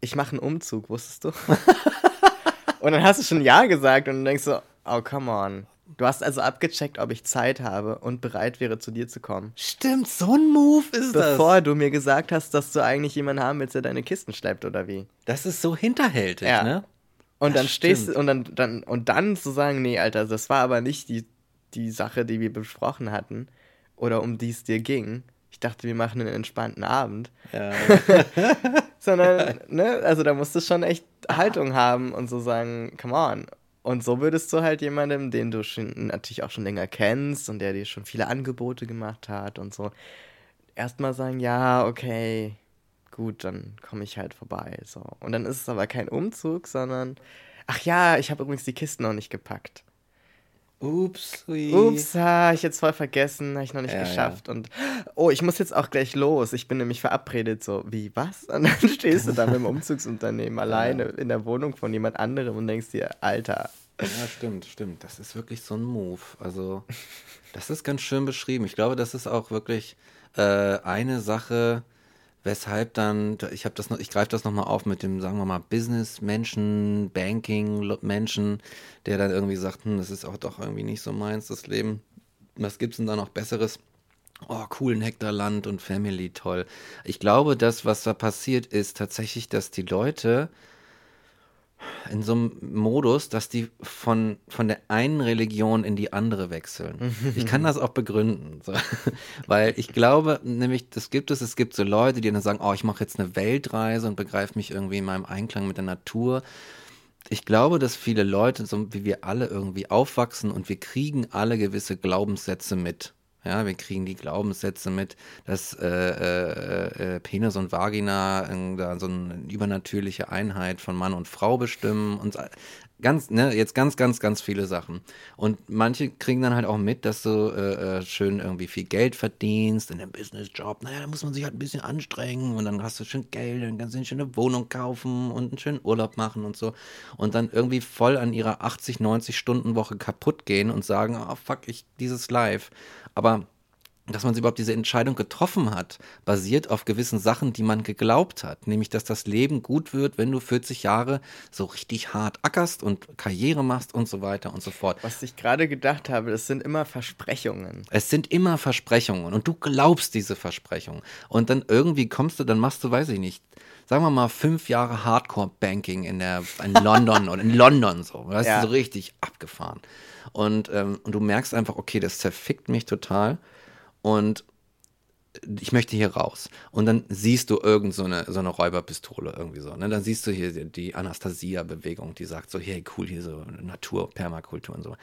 B: ich mache einen Umzug, wusstest du? und dann hast du schon Ja gesagt und denkst so, oh, come on. Du hast also abgecheckt, ob ich Zeit habe und bereit wäre, zu dir zu kommen.
A: Stimmt, so ein Move ist
B: Bevor
A: das.
B: du mir gesagt hast, dass du eigentlich jemanden haben willst, der deine Kisten schleppt, oder wie?
A: Das ist so hinterhältig,
B: Ja.
A: ne?
B: Und
A: Das
B: dann stehst
A: stimmt.
B: du und dann, dann und dann zu sagen, nee, Alter, das war aber nicht die, die Sache, die wir besprochen hatten oder um die es dir ging. Ich dachte, wir machen einen entspannten Abend.
A: Ja.
B: Sondern, ne, also da musst du schon echt Haltung haben und so sagen, come on. Und so würdest du halt jemandem, den du schon, natürlich auch schon länger kennst und der dir schon viele Angebote gemacht hat und so, erstmal sagen, ja, okay, gut, dann komme ich halt vorbei. So. Und dann ist es aber kein Umzug, sondern, ach ja, ich habe übrigens die Kisten noch nicht gepackt.
A: Ups.
B: Ups, ha, ich jetzt voll vergessen, habe ich noch nicht
A: Ja,
B: geschafft. Und oh, ich muss jetzt auch gleich los. Ich bin nämlich verabredet. So, wie, was? Und dann stehst du da mit dem Umzugsunternehmen alleine in der Wohnung von jemand anderem und denkst dir, Alter,
A: Ja, stimmt, stimmt. Das ist wirklich so ein Move. Also, das ist ganz schön beschrieben. Ich glaube, das ist auch wirklich äh, eine Sache, weshalb dann, ich habe das noch, ich greife das nochmal auf mit dem, sagen wir mal, Business-Menschen, Banking-Menschen, der dann irgendwie sagt, hm, das ist auch doch irgendwie nicht so meins, das Leben. Was gibt's denn da noch Besseres? Oh, cool, ein Hektar Land und Family, toll. Ich glaube, das, was da passiert, ist tatsächlich, dass die Leute in so einem Modus, dass die von, von der einen Religion in die andere wechseln. Ich kann das auch begründen, so. weil ich glaube, nämlich, das gibt es, es gibt so Leute, die dann sagen, oh, ich mache jetzt eine Weltreise und begreife mich irgendwie in meinem Einklang mit der Natur. Ich glaube, dass viele Leute, so wie wir alle irgendwie aufwachsen und wir kriegen alle gewisse Glaubenssätze mit. Ja, wir kriegen die Glaubenssätze mit, dass äh, äh, äh, Penis und Vagina äh, da so eine übernatürliche Einheit von Mann und Frau bestimmen und ganz, ne, jetzt ganz, ganz, ganz viele Sachen. Und manche kriegen dann halt auch mit, dass du äh, äh, schön irgendwie viel Geld verdienst in einem Businessjob. Naja, da muss man sich halt ein bisschen anstrengen und dann hast du schön Geld, dann kannst du eine schöne Wohnung kaufen und einen schönen Urlaub machen und so. Und dann irgendwie voll an ihrer 80, 90 Stunden Woche kaputt gehen und sagen, oh fuck, ich, dieses Live. Aber dass man überhaupt diese Entscheidung getroffen hat, basiert auf gewissen Sachen, die man geglaubt hat. Nämlich, dass das Leben gut wird, wenn du 40 Jahre so richtig hart ackerst und Karriere machst und so weiter und so fort.
B: was ich gerade gedacht habe, das sind immer Versprechungen.
A: Es sind immer Versprechungen und du glaubst diese Versprechungen. Und dann irgendwie kommst du, dann machst du, weiß ich nicht, sagen wir mal fünf Jahre Hardcore-Banking in der in London und in London so. Weißt
B: Ja.
A: so richtig abgefahren. Und, ähm, und du merkst einfach, okay, das zerfickt mich total. Und ich möchte hier raus. Und dann siehst du irgend so eine, so eine Räuberpistole irgendwie so. Ne? Dann siehst du hier die, die Anastasia-Bewegung, die sagt so, hey, cool, hier so Natur, Permakultur und so.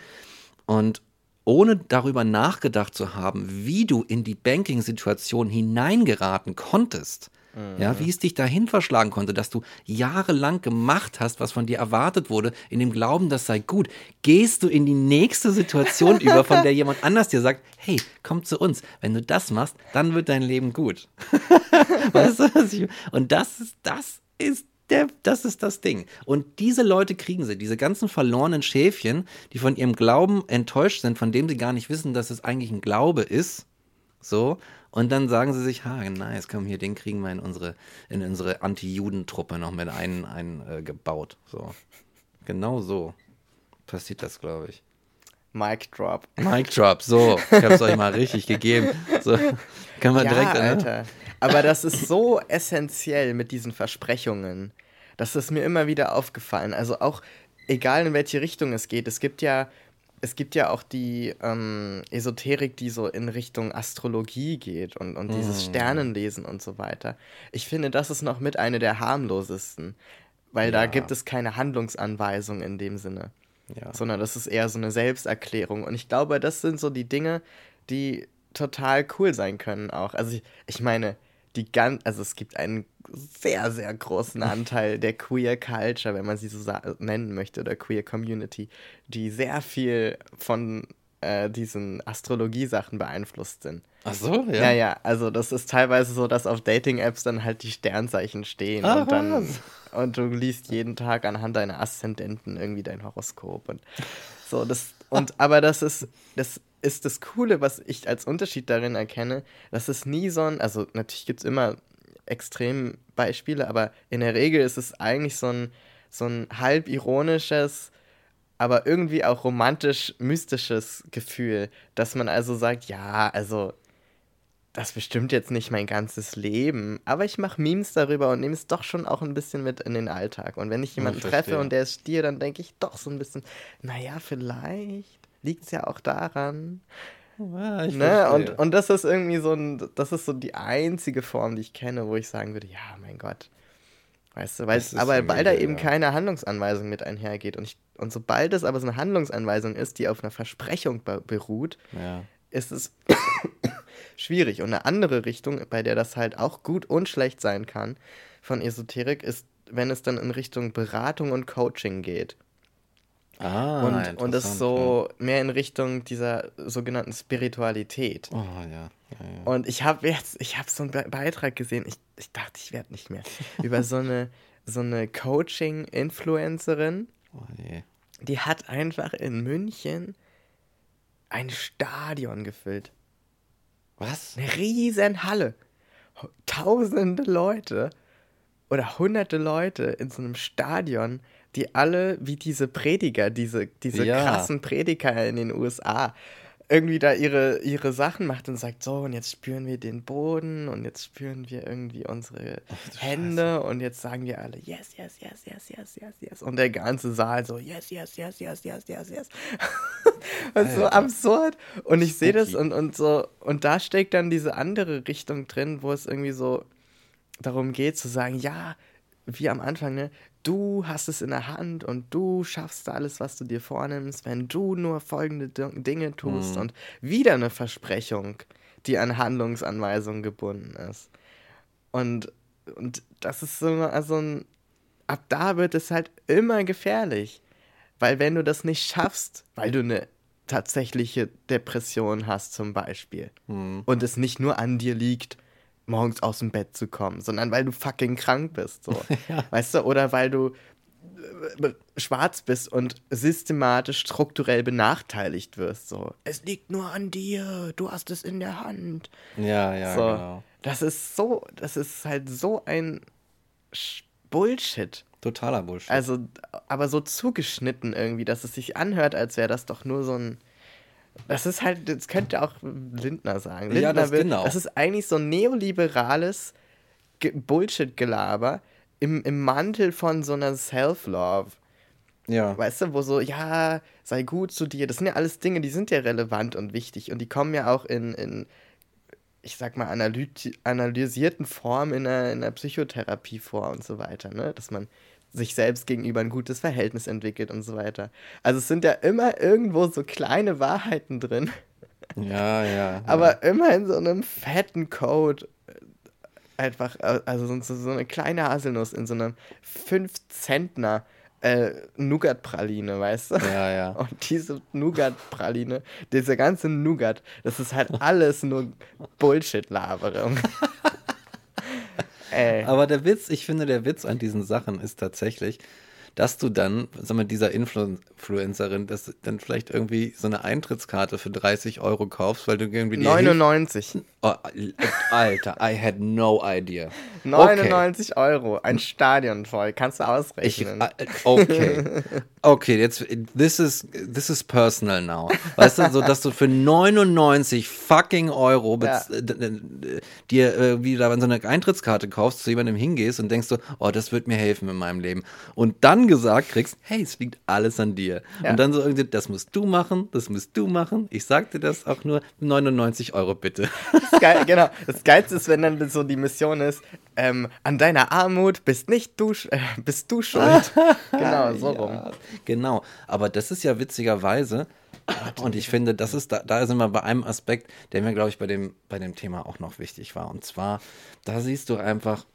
A: Und ohne darüber nachgedacht zu haben, wie du in die Banking-Situation hineingeraten konntest, ja, wie es dich dahin verschlagen konnte, dass du jahrelang gemacht hast, was von dir erwartet wurde, in dem Glauben, das sei gut, gehst du in die nächste Situation über, von der jemand anders dir sagt, hey, komm zu uns. Wenn du das machst, dann wird dein Leben gut. weißt du, was ich, und das ist, das ist der, das ist das Ding. Und diese Leute kriegen sie, diese ganzen verlorenen Schäfchen, die von ihrem Glauben enttäuscht sind, von dem sie gar nicht wissen, dass es eigentlich ein Glaube ist. So. Und dann sagen sie sich, ha, nice, komm hier, den kriegen wir in unsere, in unsere Anti-Juden-Truppe noch mit ein, ein äh, gebaut. So. Genau so passiert das, glaube ich.
B: Mic drop.
A: Mic Drop, so, ich hab's euch mal richtig gegeben. So, können wir
B: Ja,
A: direkt, ne?
B: Alter. Aber das ist so essentiell mit diesen Versprechungen. Das ist mir immer wieder aufgefallen. Also auch, egal in welche Richtung es geht, es gibt ja, es gibt ja auch die ähm, Esoterik, die so in Richtung Astrologie geht und, und dieses Sternenlesen und so weiter. Ich finde, das ist noch mit eine der harmlosesten. Weil da
A: Ja.
B: gibt es keine Handlungsanweisung in dem Sinne
A: Ja.
B: sondern das ist eher so eine Selbsterklärung. Und ich glaube, das sind so die Dinge, die total cool sein können auch. Also ich, ich meine, die ganz, also es gibt einen sehr, sehr großen Anteil der Queer Culture, wenn man sie so nennen möchte, oder Queer Community, die sehr viel von äh, diesen Astrologie-Sachen beeinflusst sind.
A: Ach so, ja.
B: Ja, ja, also das ist teilweise so, dass auf Dating-Apps dann halt die Sternzeichen stehen
A: Ah,
B: und dann und du liest jeden Tag anhand deiner Aszendenten irgendwie dein Horoskop und so das und aber das ist das ist das Coole, was ich als Unterschied darin erkenne, dass es nie so ein, also natürlich gibt es immer Extrembeispiele, aber in der Regel ist es eigentlich so ein so ein halb ironisches aber irgendwie auch romantisch-mystisches Gefühl, dass man also sagt, ja, also das bestimmt jetzt nicht mein ganzes Leben, aber ich mache Memes darüber und nehme es doch schon auch ein bisschen mit in den Alltag. Und wenn ich jemanden
A: Ich
B: treffe und der ist Stier, dann denke ich doch so ein bisschen, naja, vielleicht liegt es ja auch daran.
A: Ja, ich
B: Ne? Und, und das ist irgendwie so ein, das ist so die einzige Form, die ich kenne, wo ich sagen würde, ja, mein Gott. Weißt du, weil, aber weil da eben
A: ja.
B: keine Handlungsanweisung mit einhergeht. Und, ich, und sobald es aber so eine Handlungsanweisung ist, die auf einer Versprechung be beruht,
A: ja.
B: ist es schwierig. Und eine andere Richtung, bei der das halt auch gut und schlecht sein kann von Esoterik, ist, wenn es dann in Richtung Beratung und Coaching geht.
A: Ah,
B: und, und
A: interessant,
B: so mehr in Richtung dieser sogenannten Spiritualität.
A: ja. Oh, ja. ja, ja.
B: Und ich habe jetzt, ich habe so einen Be Beitrag gesehen, ich, ich dachte, ich werde nicht mehr, über so eine, so eine Coaching-Influencerin,
A: Oh, je.
B: die hat einfach in München ein Stadion gefüllt.
A: Was?
B: Eine riesen Halle. Tausende Leute oder hunderte Leute in so einem Stadion, die alle wie diese Prediger, diese, diese
A: Ja.
B: krassen Prediger in den USA, irgendwie da ihre, ihre Sachen macht und sagt, so, und jetzt spüren wir den Boden und jetzt spüren wir irgendwie unsere Hände und jetzt sagen wir alle, yes, yes, yes, yes, yes, yes, yes. Und der ganze Saal so, yes, yes, yes, yes, yes, yes, yes. Ist so absurd. Und ich sehe das und, und so, und da steckt dann diese andere Richtung drin, wo es irgendwie so darum geht zu sagen, ja, wie am Anfang, ne, du hast es in der Hand und du schaffst alles, was du dir vornimmst, wenn du nur folgende Di- Dinge tust und wieder eine Versprechung, die an Handlungsanweisungen gebunden ist. Und, und das ist so also ein, ab da wird es halt immer gefährlich. Weil wenn du das nicht schaffst, weil du eine tatsächliche Depression hast zum Beispiel und es nicht nur an dir liegt, morgens aus dem Bett zu kommen, sondern weil du fucking krank bist, so. Weißt du, oder weil du äh, schwarz bist und systematisch strukturell benachteiligt wirst, so. Es liegt nur an dir, du hast es in der Hand.
A: Ja, ja,
B: So,
A: genau.
B: das ist so, das ist halt so ein Bullshit.
A: Totaler Bullshit.
B: Also, aber so zugeschnitten irgendwie, dass es sich anhört, als wäre das doch nur so ein. Das ist halt, das könnte auch Lindner sagen. Lindner
A: Ja, das
B: will,
A: genau.
B: Das ist eigentlich so ein neoliberales Ge- Bullshit-Gelaber im, im Mantel von so einer Self-Love.
A: ja.
B: Weißt du, wo so, ja, sei gut zu dir. Das sind ja alles Dinge, die sind ja relevant und wichtig. Und die kommen ja auch in, in ich sag mal, analysierten Form in der, in der Psychotherapie vor und so weiter. Ne? Dass man sich selbst gegenüber ein gutes Verhältnis entwickelt und so weiter. Also es sind ja immer irgendwo so kleine Wahrheiten drin,
A: Ja, ja.
B: aber immer in so einem fetten Code. Einfach, äh, also so, so eine kleine Haselnuss in so einem 5-Zentner äh, Nougat-Praline, weißt du?
A: Ja, ja.
B: Und diese Nougat-Praline, diese ganze Nougat, das ist halt alles nur Bullshit-Laberung. Ey.
A: Aber der Witz, ich finde, der Witz an diesen Sachen ist tatsächlich, dass du dann, sag mal, dieser Influ Influencerin, dass dann vielleicht irgendwie so eine Eintrittskarte für 30 Euro kaufst, weil du irgendwie hilfst.
B: 99.
A: Oh, Alter, I had no idea.
B: 99 Euro. Ein Stadion voll. Kannst du
A: Ich,
B: ausrechnen.
A: äh, okay. Okay, jetzt, this is, this is personal now. Weißt du, so, dass du für 99 fucking Euro
B: Ja.
A: dir äh, wieder so eine Eintrittskarte kaufst, zu jemandem hingehst und denkst so, oh, das wird mir helfen in meinem Leben. Und dann gesagt kriegst, hey, es liegt alles an dir.
B: Ja.
A: Und dann so irgendwie, das musst du machen, das musst du machen. Ich sag dir das auch nur, 99 Euro bitte.
B: Das Geil, genau. Das Geilste ist, wenn dann so die Mission ist, ähm, an deiner Armut bist nicht du, äh, bist du schuld. genau, so rum.
A: Ja, genau. Aber das ist ja witzigerweise, und ich finde, das ist, da, da sind wir bei einem Aspekt, der mir, glaube ich, bei dem, bei dem Thema auch noch wichtig war. Und zwar, da siehst du einfach,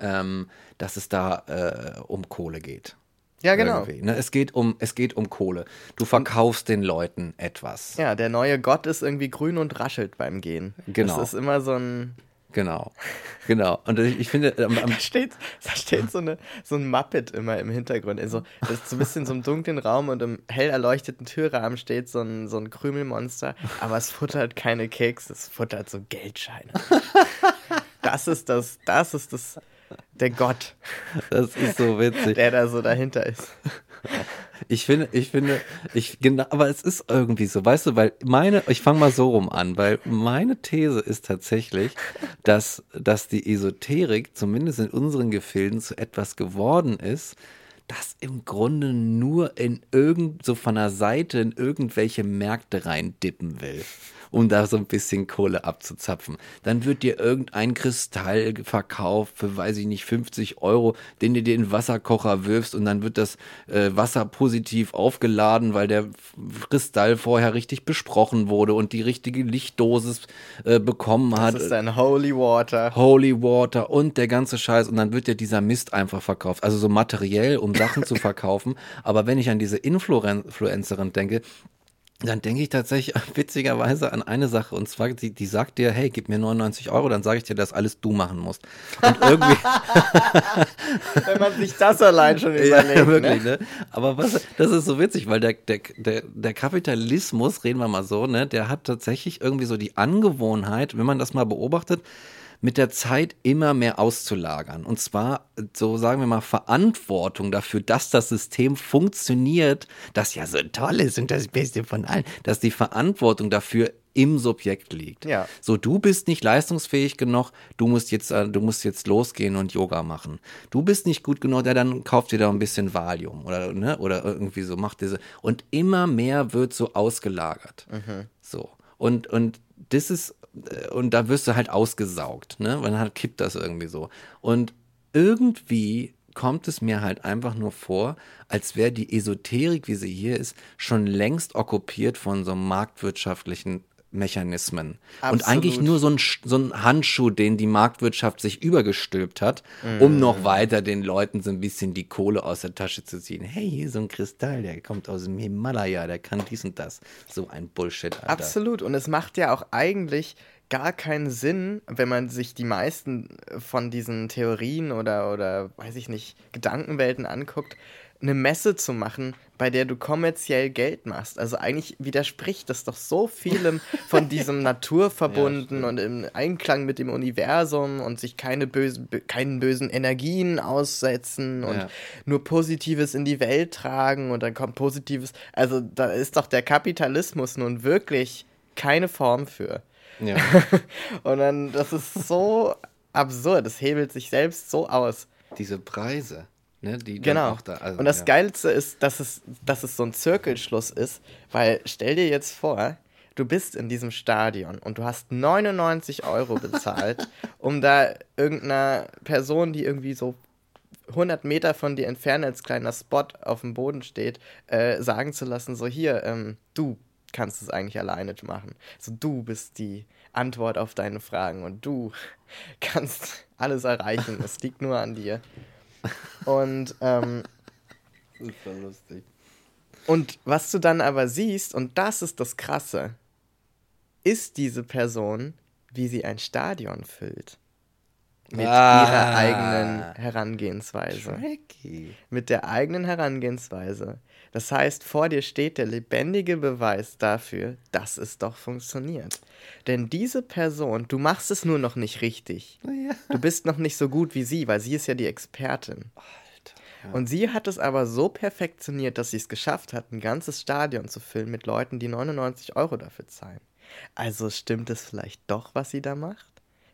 A: ähm, dass es da äh, um Kohle geht.
B: Ja, genau.
A: Ne? es, geht um, es geht um Kohle. Du verkaufst den Leuten etwas.
B: Ja, der neue Gott ist irgendwie grün und raschelt beim Gehen.
A: Genau.
B: Das ist immer so ein.
A: Genau. Genau. Und ich, ich finde, am,
B: Da steht, da steht so, eine, so ein Muppet immer im Hintergrund. Also, das ist so ein bisschen so einem dunklen Raum und im hell erleuchteten Türrahmen steht so ein, so ein Krümelmonster, aber es futtert keine Kekse, es futtert so Geldscheine. Das ist das, das ist das, der Gott,
A: das ist so witzig.
B: der da so dahinter ist.
A: Ich finde, ich finde, ich genau, aber es ist irgendwie so, weißt du, weil meine, ich fange mal so rum an, weil meine These ist tatsächlich, dass, dass die Esoterik zumindest in unseren Gefilden zu etwas geworden ist, das im Grunde nur in irgend, so von der Seite in irgendwelche Märkte reindippen will um da so ein bisschen Kohle abzuzapfen. Dann wird dir irgendein Kristall verkauft für, weiß ich nicht, 50 Euro, den du dir in den Wasserkocher wirfst und dann wird das äh, Wasser positiv aufgeladen, weil der Kristall vorher richtig besprochen wurde und die richtige Lichtdosis äh, bekommen hat.
B: Das ist ein Holy Water.
A: Holy Water und der ganze Scheiß und dann wird dir dieser Mist einfach verkauft. Also so materiell, um Sachen zu verkaufen. Aber wenn ich an diese Influencerin denke, dann denke ich tatsächlich witzigerweise an eine Sache und zwar, die, die sagt dir, hey, gib mir 99 Euro, dann sage ich dir, dass alles du machen musst. Und irgendwie.
B: Wenn man sich das allein schon überlegt. Ja, wirklich, ne?
A: ne? Aber was, das ist so witzig, weil der, der, der, der Kapitalismus, reden wir mal so, ne, der hat tatsächlich irgendwie so die Angewohnheit, wenn man das mal beobachtet, mit der Zeit immer mehr auszulagern. Und zwar, so sagen wir mal, Verantwortung dafür, dass das System funktioniert, das ja so toll ist und das Beste von allen, dass die Verantwortung dafür im Subjekt liegt.
B: Ja.
A: So, du bist nicht leistungsfähig genug, du musst jetzt, äh, du musst jetzt losgehen und Yoga machen. Du bist nicht gut genug, ja, dann kauft dir da ein bisschen Valium oder, ne, oder irgendwie so, macht diese. Und immer mehr wird so ausgelagert. Mhm. So. Und, und das ist und da wirst du halt ausgesaugt, ne? Weil dann kippt das irgendwie so. Und irgendwie kommt es mir halt einfach nur vor, als wäre die Esoterik, wie sie hier ist, schon längst okkupiert von so marktwirtschaftlichen Mechanismen. Absolut. Und eigentlich nur so ein, so ein Handschuh, den die Marktwirtschaft sich übergestülpt hat, mm. um noch weiter den Leuten so ein bisschen die Kohle aus der Tasche zu ziehen. Hey, hier so ein Kristall, der kommt aus dem Himalaya, der kann dies und das. So ein Bullshit, Alter.
B: Absolut. Und es macht ja auch eigentlich gar keinen Sinn, wenn man sich die meisten von diesen Theorien oder, oder weiß ich nicht, Gedankenwelten anguckt, eine Messe zu machen, bei der du kommerziell Geld machst. Also eigentlich widerspricht das doch so vielem von diesem Naturverbunden ja, und im Einklang mit dem Universum und sich keine bösen, keinen bösen Energien aussetzen und ja. nur Positives in die Welt tragen und dann kommt Positives. Also da ist doch der Kapitalismus nun wirklich keine Form für. Ja. und dann, das ist so absurd, es hebelt sich selbst so aus.
A: Diese Preise. Ne, die
B: genau. Da, also, und das ja. Geilste ist, dass es, dass es so ein Zirkelschluss ist, weil stell dir jetzt vor, du bist in diesem Stadion und du hast 99 Euro bezahlt, um da irgendeiner Person, die irgendwie so 100 Meter von dir entfernt als kleiner Spot auf dem Boden steht, äh, sagen zu lassen, so hier, ähm, du kannst es eigentlich alleine machen. So du bist die Antwort auf deine Fragen und du kannst alles erreichen. es liegt nur an dir. Und ähm,
A: das ist lustig.
B: Und was du dann aber siehst, und das ist das Krasse, ist diese Person, wie sie ein Stadion füllt. Mit ah, ihrer eigenen Herangehensweise. Tricky. Mit der eigenen Herangehensweise. Das heißt, vor dir steht der lebendige Beweis dafür, dass es doch funktioniert. Denn diese Person, du machst es nur noch nicht richtig. Ja. Du bist noch nicht so gut wie sie, weil sie ist ja die Expertin. Alter. Und sie hat es aber so perfektioniert, dass sie es geschafft hat, ein ganzes Stadion zu füllen mit Leuten, die 99 Euro dafür zahlen. Also stimmt es vielleicht doch, was sie da macht?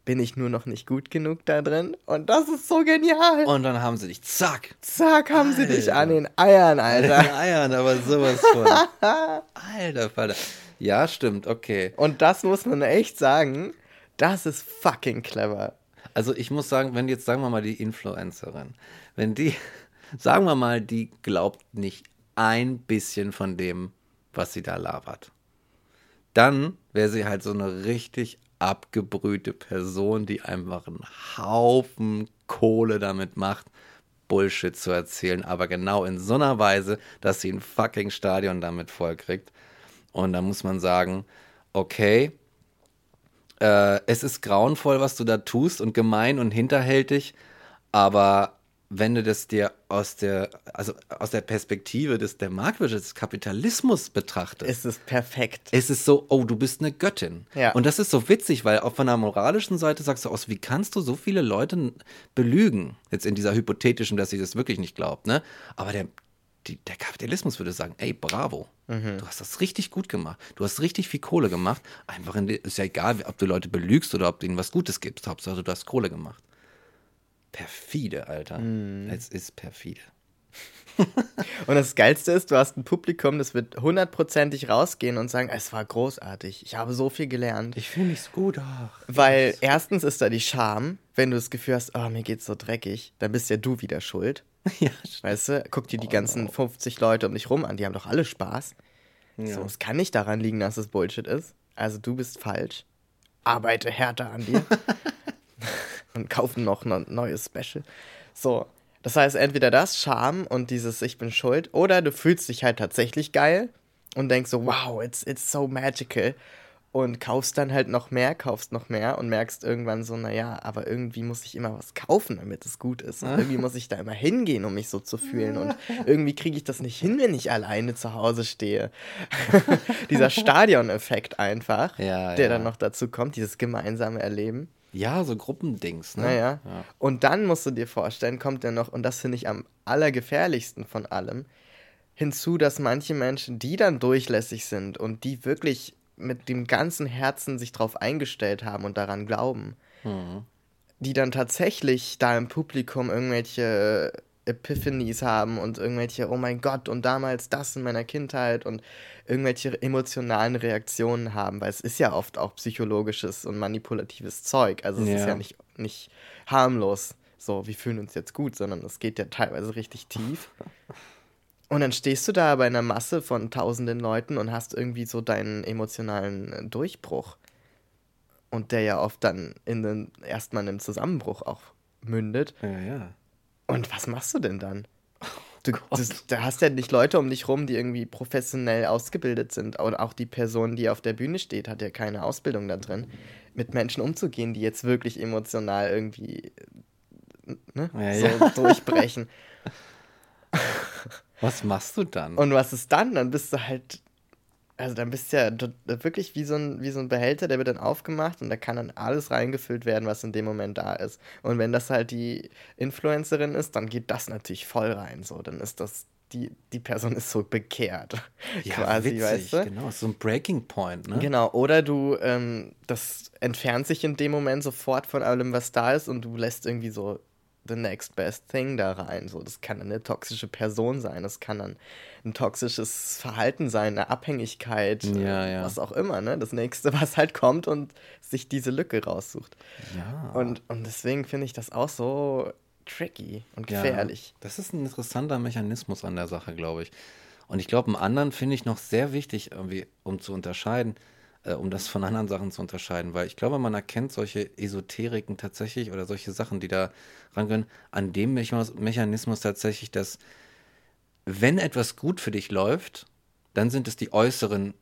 B: bin ich nur noch nicht gut genug da drin. Und das ist so genial.
A: Und dann haben sie dich, zack.
B: Zack, haben Alter. sie dich an den Eiern, Alter. An den
A: Eiern, aber sowas von. Alter, Vater. Ja, stimmt, okay.
B: Und das muss man echt sagen, das ist fucking clever.
A: Also ich muss sagen, wenn jetzt, sagen wir mal, die Influencerin, wenn die, sagen wir mal, die glaubt nicht ein bisschen von dem, was sie da labert, dann wäre sie halt so eine richtig abgebrühte Person, die einfach einen Haufen Kohle damit macht, Bullshit zu erzählen, aber genau in so einer Weise, dass sie ein fucking Stadion damit vollkriegt. Und da muss man sagen, okay, äh, es ist grauenvoll, was du da tust und gemein und hinterhältig, aber wenn du das dir aus der, also aus der Perspektive des, der Marktwirtschaft, des Kapitalismus betrachtest.
B: Es ist perfekt.
A: Es ist so, oh, du bist eine Göttin.
B: Ja.
A: Und das ist so witzig, weil auch von der moralischen Seite sagst du aus, wie kannst du so viele Leute belügen? Jetzt in dieser hypothetischen, dass sie das wirklich nicht glaubt, ne? Aber der, die, der Kapitalismus würde sagen, ey, bravo,
B: Mhm.
A: du hast das richtig gut gemacht, du hast richtig viel Kohle gemacht, einfach in, ist ja egal, ob du Leute belügst oder ob du ihnen was Gutes gibst, Hauptsache du hast Kohle gemacht. Perfide, Alter.
B: Mhm.
A: Es ist perfide.
B: Und das Geilste ist, du hast ein Publikum, das wird hundertprozentig rausgehen und sagen, es war großartig, ich habe so viel gelernt.
A: Ich fühle mich gut, ach.
B: Weil erstens ist da die Scham, wenn du das Gefühl hast, oh, mir geht's so dreckig, dann bist ja du wieder schuld.
A: Ja,
B: Weißt du, guck dir die ganzen 50 Leute um dich rum an, die haben doch alle Spaß. So, es kann nicht daran liegen, dass es Bullshit ist. Also du bist falsch. Arbeite härter an dir. und kaufen noch ein neues Special. So, das heißt entweder das, Scham und dieses Ich bin schuld, oder du fühlst dich halt tatsächlich geil und denkst so, wow, it's, it's so magical. Und kaufst dann halt noch mehr, kaufst noch mehr und merkst irgendwann so, naja, aber irgendwie muss ich immer was kaufen, damit es gut ist. Und irgendwie muss ich da immer hingehen, um mich so zu fühlen. Und irgendwie kriege ich das nicht hin, wenn ich alleine zu Hause stehe. Dieser Stadioneffekt einfach,
A: Ja,
B: der
A: ja.
B: dann noch dazu kommt, dieses gemeinsame Erleben.
A: Ja, so Gruppendings, ne?
B: Naja.
A: Ja.
B: Und dann musst du dir vorstellen, kommt ja noch, und das finde ich am allergefährlichsten von allem, hinzu, dass manche Menschen, die dann durchlässig sind und die wirklich mit dem ganzen Herzen sich drauf eingestellt haben und daran glauben, die dann tatsächlich da im Publikum irgendwelche Epiphanies haben und irgendwelche, oh mein Gott, und damals das in meiner Kindheit und irgendwelche emotionalen Reaktionen haben, weil es ist ja oft auch psychologisches und manipulatives Zeug. Also es ist
A: Ja.
B: ja nicht, nicht harmlos, so, wir fühlen uns jetzt gut, sondern es geht ja teilweise richtig tief. Und dann stehst du da bei einer Masse von tausenden Leuten und hast irgendwie so deinen emotionalen äh, Durchbruch. Und der ja oft dann in den, erstmal in einem Zusammenbruch auch mündet.
A: Ja, ja.
B: Und was machst du denn dann? Du, das, da hast ja nicht Leute um dich rum, die irgendwie professionell ausgebildet sind. Und auch die Person, die auf der Bühne steht, hat ja keine Ausbildung da drin, mit Menschen umzugehen, die jetzt wirklich emotional irgendwie ne,
A: Ja,
B: so
A: ja.
B: durchbrechen.
A: Was machst du dann?
B: Und was ist dann? Dann bist du halt, also dann bist du ja wirklich wie so, ein, wie so ein Behälter, der wird dann aufgemacht und da kann dann alles reingefüllt werden, was in dem Moment da ist. Und wenn das halt die Influencerin ist, dann geht das natürlich voll rein. So, dann ist das, die, die Person ist so bekehrt.
A: ja,
B: quasi,
A: witzig,
B: weißt du?
A: genau. So ein Breaking Point, ne?
B: Genau, oder du, ähm, das entfernt sich in dem Moment sofort von allem, was da ist und du lässt irgendwie so the next best thing da rein. So, das kann eine toxische Person sein, das kann dann ein toxisches Verhalten sein, eine Abhängigkeit,
A: Ja,
B: äh,
A: ja.
B: was auch immer, ne? Das nächste, was halt kommt und sich diese Lücke raussucht.
A: Ja.
B: Und, und deswegen finde ich das auch so tricky und gefährlich.
A: das ist ein interessanter Mechanismus an der Sache, glaube ich. Und ich glaube, einen anderen finde ich noch sehr wichtig, irgendwie, um zu unterscheiden, äh, um das von anderen Sachen zu unterscheiden, weil ich glaube, man erkennt solche Esoteriken tatsächlich oder solche Sachen, die da rangehen, an dem Mechanismus, tatsächlich, dass wenn etwas gut für dich läuft, dann sind es die äußeren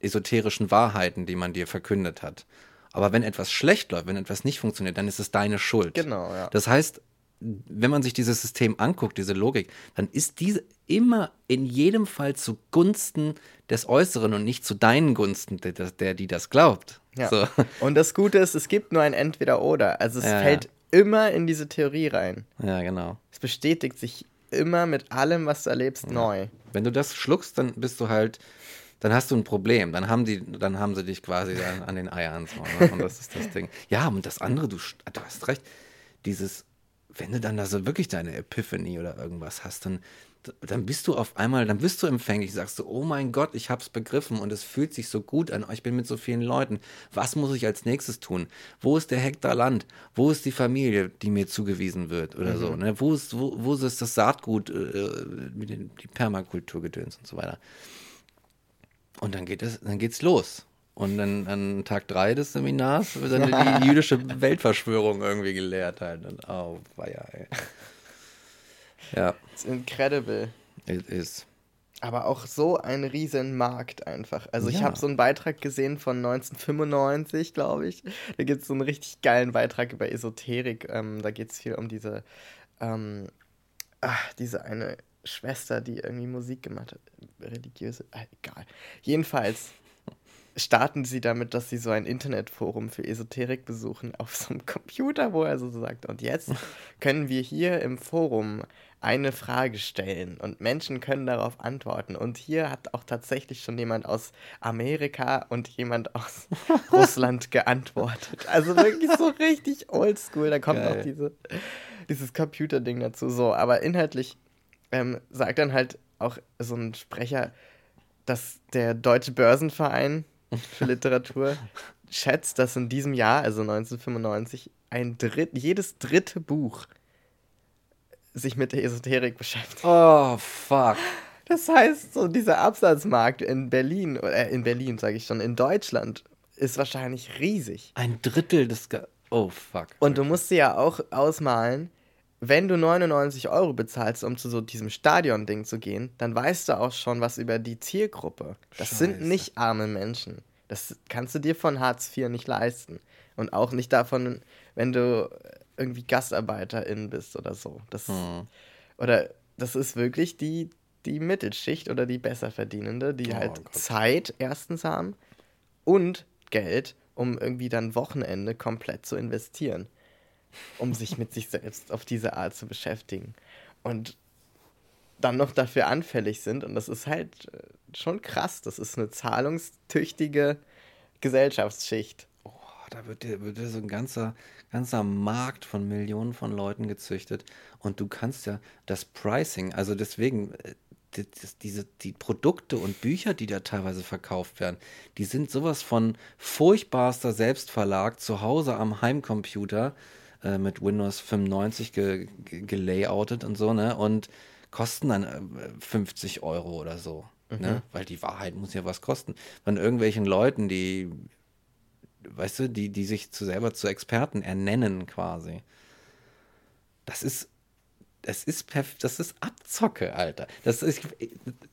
A: esoterischen Wahrheiten, die man dir verkündet hat. Aber wenn etwas schlecht läuft, wenn etwas nicht funktioniert, dann ist es deine Schuld.
B: Genau, ja.
A: Das heißt, wenn man sich dieses System anguckt, diese Logik, dann ist diese immer in jedem Fall zugunsten des Äußeren und nicht zu deinen Gunsten, der, der, die das glaubt.
B: Ja.
A: So.
B: Und das Gute ist, es gibt nur ein Entweder-Oder. Also es
A: Ja, ja.
B: fällt immer in diese Theorie rein.
A: ja, genau.
B: Es bestätigt sich immer mit allem, was du erlebst, neu.
A: Wenn du das schluckst, dann bist du halt, dann hast du ein Problem. Dann haben die, dann haben sie dich quasi an, an den Eiern. So, ne? Und das ist das Ding. Ja, und das andere, du, du hast recht, dieses, wenn du dann da so wirklich deine Epiphany oder irgendwas hast, dann, dann bist du auf einmal, dann bist du empfänglich, sagst du, oh mein Gott, ich hab's begriffen und es fühlt sich so gut an, ich bin mit so vielen Leuten. Was muss ich als nächstes tun? Wo ist der Hektar Land? Wo ist die Familie, die mir zugewiesen wird oder so? Ne? Wo, ist, wo, wo ist das Saatgut, äh, mit den, die Permakulturgedöns und so weiter? Und dann geht es, dann geht's los. Und dann an Tag drei des Seminars wird dann die jüdische Weltverschwörung irgendwie gelehrt halt. Und, oh, weia, ey. Ja,
B: It's incredible.
A: it is.
B: Aber auch so ein riesen Markt einfach. Also ich
A: Ja.
B: habe so einen Beitrag gesehen von 1995, glaube ich. Da gibt es so einen richtig geilen Beitrag über Esoterik. Ähm, da geht es viel um diese, ähm, ach, diese eine Schwester, die irgendwie Musik gemacht hat. Religiöse, ah, egal. Jedenfalls starten sie damit, dass sie so ein Internetforum für Esoterik besuchen auf so einem Computer, wo er so sagt, und jetzt können wir hier im Forum eine Frage stellen und Menschen können darauf antworten. Und hier hat auch tatsächlich schon jemand aus Amerika und jemand aus Russland geantwortet. Also wirklich so richtig oldschool. Da kommt
A: Geil.
B: noch diese, dieses Computerding dazu. So, aber inhaltlich ähm, sagt dann halt auch so ein Sprecher, dass der Deutsche Börsenverein für Literatur schätzt, dass in diesem Jahr, also 1995, ein Dritt, jedes dritte Buch sich mit der Esoterik beschäftigt.
A: Oh, fuck.
B: Das heißt, so dieser Absatzmarkt in Berlin, äh, in Berlin sage ich schon, in Deutschland ist wahrscheinlich riesig.
A: Ein Drittel des. Ge oh, fuck.
B: Und du musst dir ja auch ausmalen, wenn du 99 Euro bezahlst, um zu so diesem Stadion-Ding zu gehen, dann weißt du auch schon was über die Zielgruppe. Das sind
A: Scheiße.
B: nicht arme Menschen. Das kannst du dir von Hartz IV nicht leisten. Und auch nicht davon, wenn du irgendwie Gastarbeiterin bist oder so. Das,
A: Hm.
B: Oder das ist wirklich die, die Mittelschicht oder die Besserverdienende, die
A: Oh
B: halt
A: Gott.
B: Zeit erstens haben und Geld, um irgendwie dann Wochenende komplett zu investieren, um sich mit sich selbst auf diese Art zu beschäftigen. Und dann noch dafür anfällig sind. Und das ist halt äh, schon krass. Das ist eine zahlungstüchtige Gesellschaftsschicht.
A: Oh, da wird dir, wird dir so ein ganzer, ganzer Markt von Millionen von Leuten gezüchtet. Und du kannst ja das Pricing, also deswegen, äh, die, diese, die Produkte und Bücher, die da teilweise verkauft werden, die sind sowas von furchtbarster Selbstverlag zu Hause am Heimcomputer äh, mit Windows 95 ge, ge, gelayoutet und so, ne? Und kosten dann äh, 50 Euro oder so. Ne? Weil die Wahrheit muss ja was kosten. Von irgendwelchen Leuten, die weißt du, die, die sich zu selber zu Experten ernennen quasi. Das ist, das ist, perf das ist Abzocke, Alter. Das ist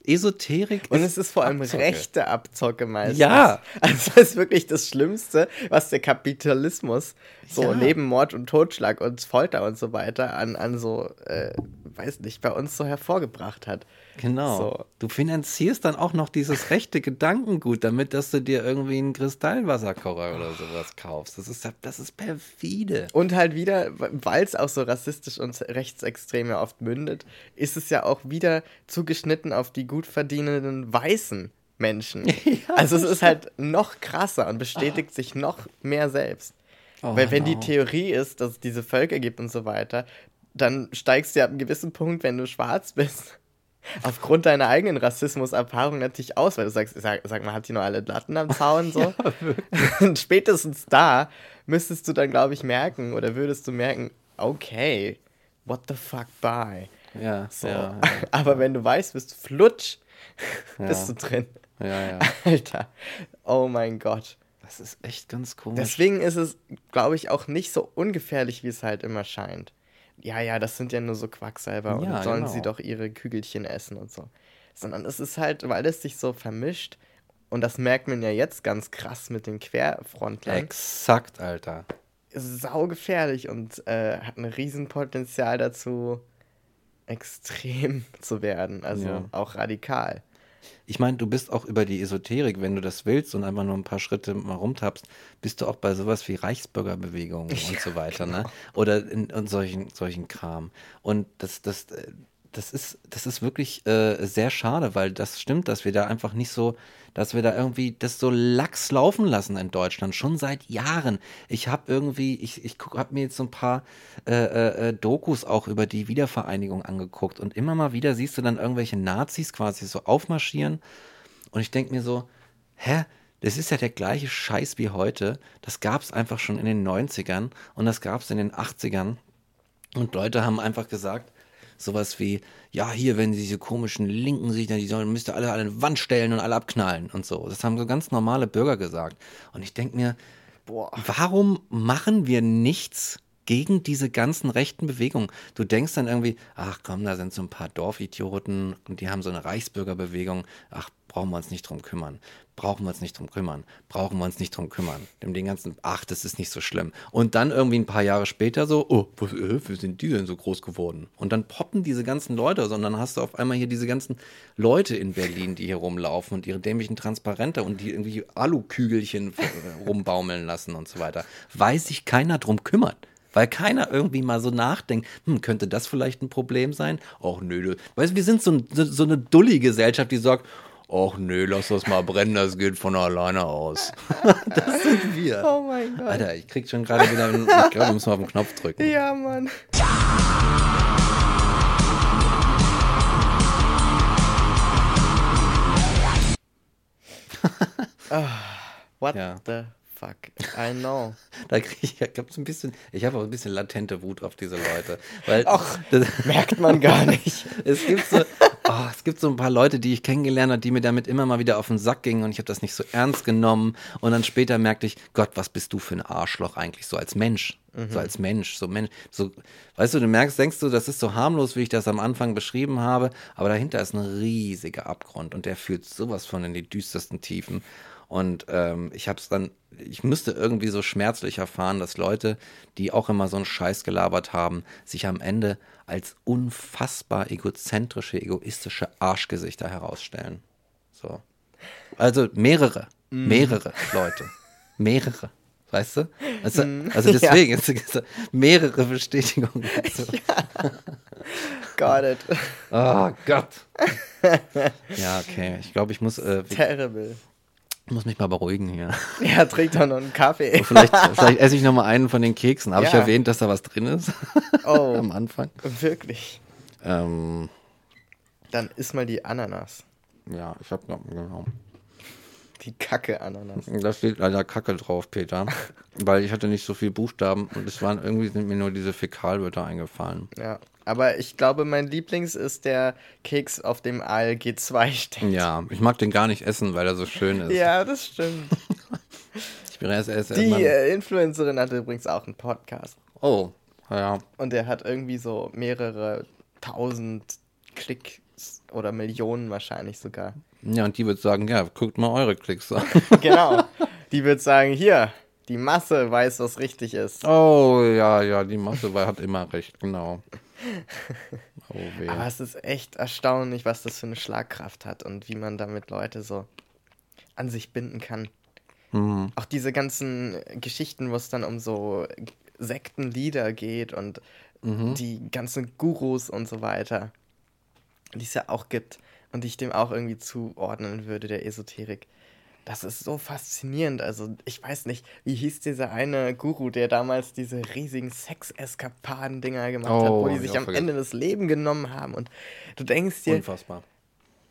A: Esoterik.
B: Und es ist vor allem
A: Abzocke.
B: rechte Abzocke meistens.
A: Ja.
B: Also das ist wirklich das Schlimmste, was der Kapitalismus so
A: Ja.
B: neben Mord und Totschlag und Folter und so weiter an, an so, äh, weiß nicht, bei uns so hervorgebracht hat.
A: Genau.
B: So.
A: Du finanzierst dann auch noch dieses rechte Gedankengut, damit, dass du dir irgendwie einen Kristallwasserkocher oder sowas kaufst. Das ist, das ist perfide.
B: Und halt wieder, weil es auch so rassistisch und rechtsextrem ja oft mündet, ist es ja auch wieder zugeschnitten auf die gut verdienenden weißen Menschen. also es ist halt noch krasser und bestätigt sich noch mehr selbst.
A: Oh,
B: Weil wenn die
A: no.
B: Theorie ist, dass es diese Völker gibt und so weiter, dann steigst du ja ab einem gewissen Punkt, wenn du schwarz bist, aufgrund deiner eigenen Rassismuserfahrung natürlich aus, weil du sagst, sag, sag mal, hat die noch alle Latten am Zaun so? Und spätestens da müsstest du dann, glaube ich, merken oder würdest du merken, okay, what the fuck, bye.
A: Ja,
B: So.
A: ja,
B: Aber wenn du weißt, bist du flutsch, bist
A: Ja.
B: du drin.
A: ja, ja.
B: Alter, oh mein Gott.
A: Das ist echt ganz komisch.
B: Deswegen ist es, glaube ich, auch nicht so ungefährlich, wie es halt immer scheint. Ja, ja, das sind ja nur so Quacksalber
A: Ja,
B: und sollen
A: genau.
B: sie doch ihre Kügelchen essen und so. Sondern es ist halt, weil es sich so vermischt und das merkt man ja jetzt ganz krass mit den Querfrontlern.
A: Exakt, Alter.
B: Saugefährlich und äh, hat ein Riesenpotenzial dazu, extrem zu werden. Also
A: Ja.
B: auch radikal.
A: Ich meine, du bist auch über die Esoterik, wenn du das willst und einfach nur ein paar Schritte mal rumtappst, bist du auch bei sowas wie Reichsbürgerbewegungen und so weiter, ne? Oder in, in solchen, solchen Kram. Und das, das, äh, das ist, das ist wirklich äh, sehr schade, weil das stimmt, dass wir da einfach nicht so, dass wir da irgendwie das so lax laufen lassen in Deutschland, schon seit Jahren. Ich habe irgendwie, ich, ich habe mir jetzt so ein paar äh, äh, äh, Dokus auch über die Wiedervereinigung angeguckt und immer mal wieder siehst du dann irgendwelche Nazis quasi so aufmarschieren und ich denke mir so, hä? Das ist ja der gleiche Scheiß wie heute. Das gab es einfach schon in den 90ern und das gab es in den 80ern. Und Leute haben einfach gesagt, sowas wie, ja, hier, wenn diese komischen Linken sich, dann die sollen, müsst ihr alle an eine Wand stellen und alle abknallen und so. Das haben so ganz normale Bürger gesagt. Und ich denke mir,
B: Boah.
A: warum machen wir nichts gegen diese ganzen rechten Bewegungen? Du denkst dann irgendwie, ach komm, da sind so ein paar Dorfidioten und die haben so eine Reichsbürgerbewegung. Ach, brauchen wir uns nicht drum kümmern. Brauchen wir uns nicht drum kümmern. Brauchen wir uns nicht drum kümmern. Dem den ganzen, ach, das ist nicht so schlimm. Und dann irgendwie ein paar Jahre später so, oh, äh, wie sind die denn so groß geworden? Und dann poppen diese ganzen Leute, sondern hast du auf einmal hier diese ganzen Leute in Berlin, die hier rumlaufen und ihre dämlichen Transparente und die irgendwie Alukügelchen rumbaumeln lassen und so weiter. Weil sich keiner drum kümmert. weil keiner irgendwie mal so nachdenkt, hm, könnte das vielleicht ein Problem sein? Och nö, du, weißt du, wir sind so, so, so eine Dulli-Gesellschaft, die sagt, Och nö, lass das mal brennen, das geht von alleine aus. das sind wir.
B: Oh mein Gott.
A: Alter, ich krieg schon gerade wieder, ich glaube, wir müssen mal auf den Knopf drücken.
B: Ja, Mann. What
A: Ja.
B: the fuck? I know.
A: Da krieg ich, ich hab so ein bisschen, ich habe auch ein bisschen latente Wut auf diese Leute. Weil
B: Ach,
A: das,
B: Merkt man gar nicht.
A: es gibt so, oh, es gibt so ein paar Leute, die ich kennengelernt habe, die mir damit immer mal wieder auf den Sack gingen und ich habe das nicht so ernst genommen. Und dann später merkte ich, Gott, was bist du für ein Arschloch eigentlich, so als Mensch. So als Mensch, so Mensch, so, weißt du, du merkst, denkst du, das ist so harmlos, wie ich das am Anfang beschrieben habe, aber dahinter ist ein riesiger Abgrund und der führt sowas von in die düstersten Tiefen. Und ähm, ich habe es dann, ich müsste irgendwie so schmerzlich erfahren, dass Leute, die auch immer so einen Scheiß gelabert haben, sich am Ende als unfassbar egozentrische, egoistische Arschgesichter herausstellen. So. Also mehrere, mehrere Leute. Mehrere. Weißt du? Also, also deswegen, es gibt mehrere Bestätigungen. dazu.
B: Got it.
A: Oh Gott. Ja, okay. Ich glaube, ich muss, äh, ich muss mich mal beruhigen hier.
B: Ja, trink doch noch einen Kaffee.
A: Vielleicht, vielleicht esse ich noch mal einen von den Keksen. Habe ich
B: Ja.
A: erwähnt, dass da was drin ist
B: Oh,
A: am Anfang?
B: wirklich.
A: Ähm,
B: Dann iss mal die Ananas.
A: ja, ich habe genau.
B: Die Kacke-Ananas.
A: Da steht leider Kacke drauf, Peter, weil ich hatte nicht so viel Buchstaben und es waren irgendwie sind mir nur diese Fäkalwörter eingefallen.
B: Ja. Aber ich glaube, mein Lieblings ist der Keks, auf dem ALG 2 steht.
A: Ja, ich mag den gar nicht essen, weil er so schön ist.
B: Ja, das stimmt.
A: Ich bin erst, erst
B: Die äh, Influencerin hatte übrigens auch einen Podcast.
A: Oh, ja.
B: Und der hat irgendwie so mehrere tausend Klicks oder Millionen wahrscheinlich sogar.
A: Ja, und die wird sagen, ja, guckt mal eure Klicks an.
B: Genau. Die wird sagen, hier, die Masse weiß, was richtig ist.
A: Oh, ja, ja, die Masse hat immer recht, genau. Oh, weh.
B: Aber es ist echt erstaunlich, was das für eine Schlagkraft hat und wie man damit Leute so an sich binden kann.
A: Mhm.
B: Auch diese ganzen Geschichten, wo es dann um so Sektenlieder geht und
A: Mhm.
B: die ganzen Gurus und so weiter, die es ja auch gibt und die ich dem auch irgendwie zuordnen würde, der Esoterik. Das ist so faszinierend. Also, ich weiß nicht, wie hieß dieser eine Guru, der damals diese riesigen Sex-Eskapaden-Dinger gemacht hat,
A: Oh,
B: wo die
A: hab
B: sich
A: ich
B: am
A: vergessen.
B: Ende das Leben genommen haben. Und du denkst dir,
A: Unfassbar.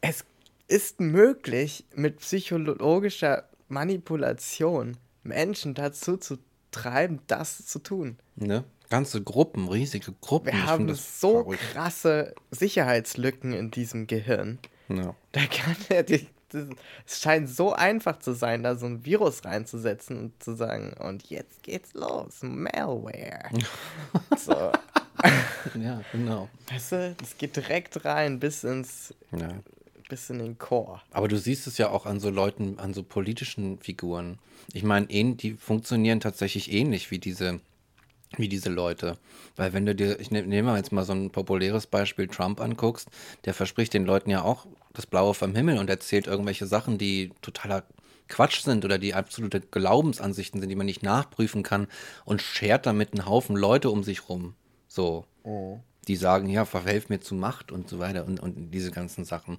B: es ist möglich, mit psychologischer Manipulation Menschen dazu zu treiben, das zu tun.
A: Ne? Ganze Gruppen, riesige Gruppen.
B: Wir
A: ich
B: haben so
A: verrückt.
B: krasse Sicherheitslücken in diesem Gehirn.
A: Ja.
B: Da kann er die, es scheint so einfach zu sein, da so ein Virus reinzusetzen und zu sagen, und jetzt geht's los, Malware. so,
A: ja, genau.
B: weißt du, das geht direkt rein bis ins,
A: Ja.
B: bis in den Core.
A: Aber du siehst es ja auch an so Leuten, an so politischen Figuren. Ich meine, ähn- die funktionieren tatsächlich ähnlich wie diese, wie diese Leute. Weil wenn du dir, ich ne- nehme jetzt mal so ein populäres Beispiel Trump anguckst, der verspricht den Leuten ja auch das Blaue vom Himmel und erzählt irgendwelche Sachen, die totaler Quatsch sind oder die absolute Glaubensansichten sind, die man nicht nachprüfen kann und schert damit einen Haufen Leute um sich rum. So. Die sagen, ja, verhelf mir zu Macht und so weiter und, und diese ganzen Sachen.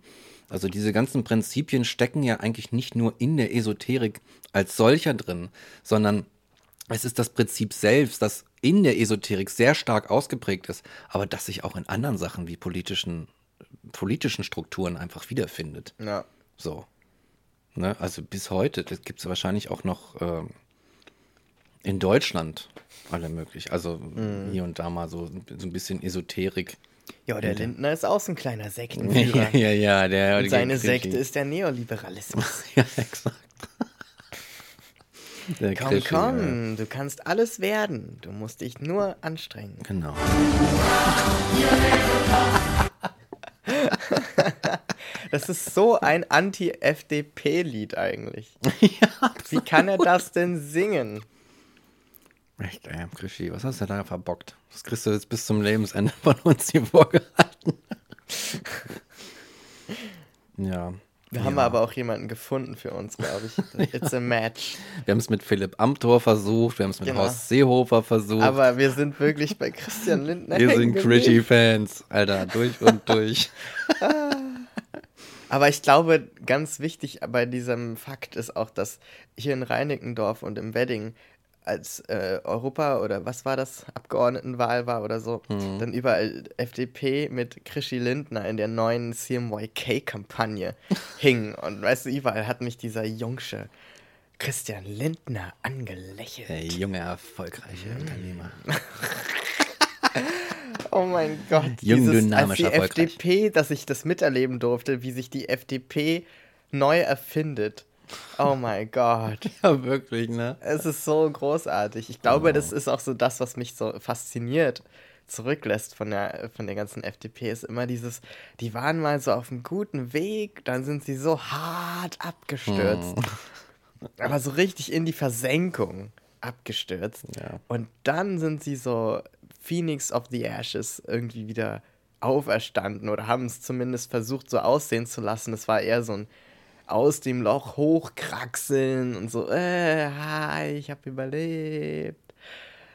A: Also diese ganzen Prinzipien stecken ja eigentlich nicht nur in der Esoterik als solcher drin, sondern es ist das Prinzip selbst, das in der Esoterik sehr stark ausgeprägt ist, aber das sich auch in anderen Sachen wie politischen, politischen Strukturen einfach wiederfindet.
B: Ja.
A: So. Ne? Also bis heute, das gibt es wahrscheinlich auch noch ähm, in Deutschland alle möglich. Also hier und da mal so, so ein bisschen Esoterik.
B: Ja, der Lindner ist auch so ein kleiner
A: Ja,
B: Sektenführer.
A: ja, ja. Der,
B: Und seine Sekte ist der Neoliberalismus.
A: Ja, exakt. Der
B: Komm,
A: Krischi,
B: komm, du kannst alles werden. Du musst dich nur anstrengen.
A: Ja. Genau.
B: Das ist so ein Anti-FDP-Lied eigentlich. Wie kann er das denn singen?
A: Echt, ey, Krischi, was hast du da verbockt? Das kriegst du jetzt bis zum Lebensende von uns hier vorgehalten. ja.
B: Wir haben aber auch jemanden gefunden für uns, glaube ich. It's a match.
A: Wir haben es mit Philipp Amthor versucht, wir haben es mit
B: Genau.
A: Horst Seehofer versucht.
B: Aber wir sind wirklich bei Christian Lindner.
A: wir sind. Critty-Fans, Alter, durch und durch.
B: Aber ich glaube, ganz wichtig bei diesem Fakt ist auch, dass hier in Reinickendorf und im Wedding als äh, Europa oder was war das, Abgeordnetenwahl war oder so,
A: Mhm.
B: dann überall FDP mit Krischi Lindner in der neuen CMYK-Kampagne hing. Und weißt du, überall hat mich dieser Jungsche Christian Lindner angelächelt.
A: Der junge, erfolgreiche
B: Mhm.
A: Unternehmer.
B: Oh mein Gott.
A: Jung,
B: dieses,
A: dynamisch,
B: als die. FDP, dass ich das miterleben durfte, wie sich die FDP neu erfindet. Oh mein Gott.
A: Ja, wirklich, ne?
B: Es ist so großartig. Ich glaube, das ist auch so das, was mich so fasziniert zurücklässt von der, von der ganzen FDP, ist immer dieses, die waren mal so auf einem guten Weg, dann sind sie so hart abgestürzt. Aber so richtig in die Versenkung abgestürzt.
A: Ja.
B: Und dann sind sie so Phoenix of the Ashes irgendwie wieder auferstanden oder haben es zumindest versucht, so aussehen zu lassen. Es war eher so ein aus dem Loch hochkraxeln und so, äh, hi, ich habe überlebt.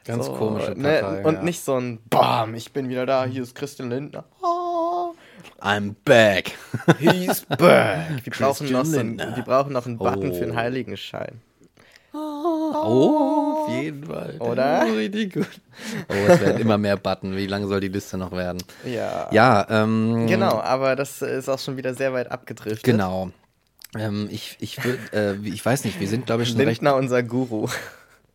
A: Ganz
B: so,
A: komische
B: ne?
A: Partei.
B: Und
A: ja.
B: nicht so ein Bam, ich bin wieder da, hier ist Christian Lindner. Oh,
A: I'm back.
B: he's back. Wir brauchen, noch so einen, wir brauchen noch einen Button für einen
A: Oh.
B: Heiligenschein.
A: Oh, auf jeden Fall.
B: Oder?
A: Oh, richtig gut. Oh, es werden immer mehr Button. Wie lange soll die Liste noch werden?
B: Ja.
A: Ja, ähm.
B: Genau, aber das ist auch schon wieder sehr weit abgedriftet.
A: Genau. Ähm, ich, ich, würd, äh, ich weiß nicht, wir sind, glaube ich, schon recht.
B: Lindner, unser Guru.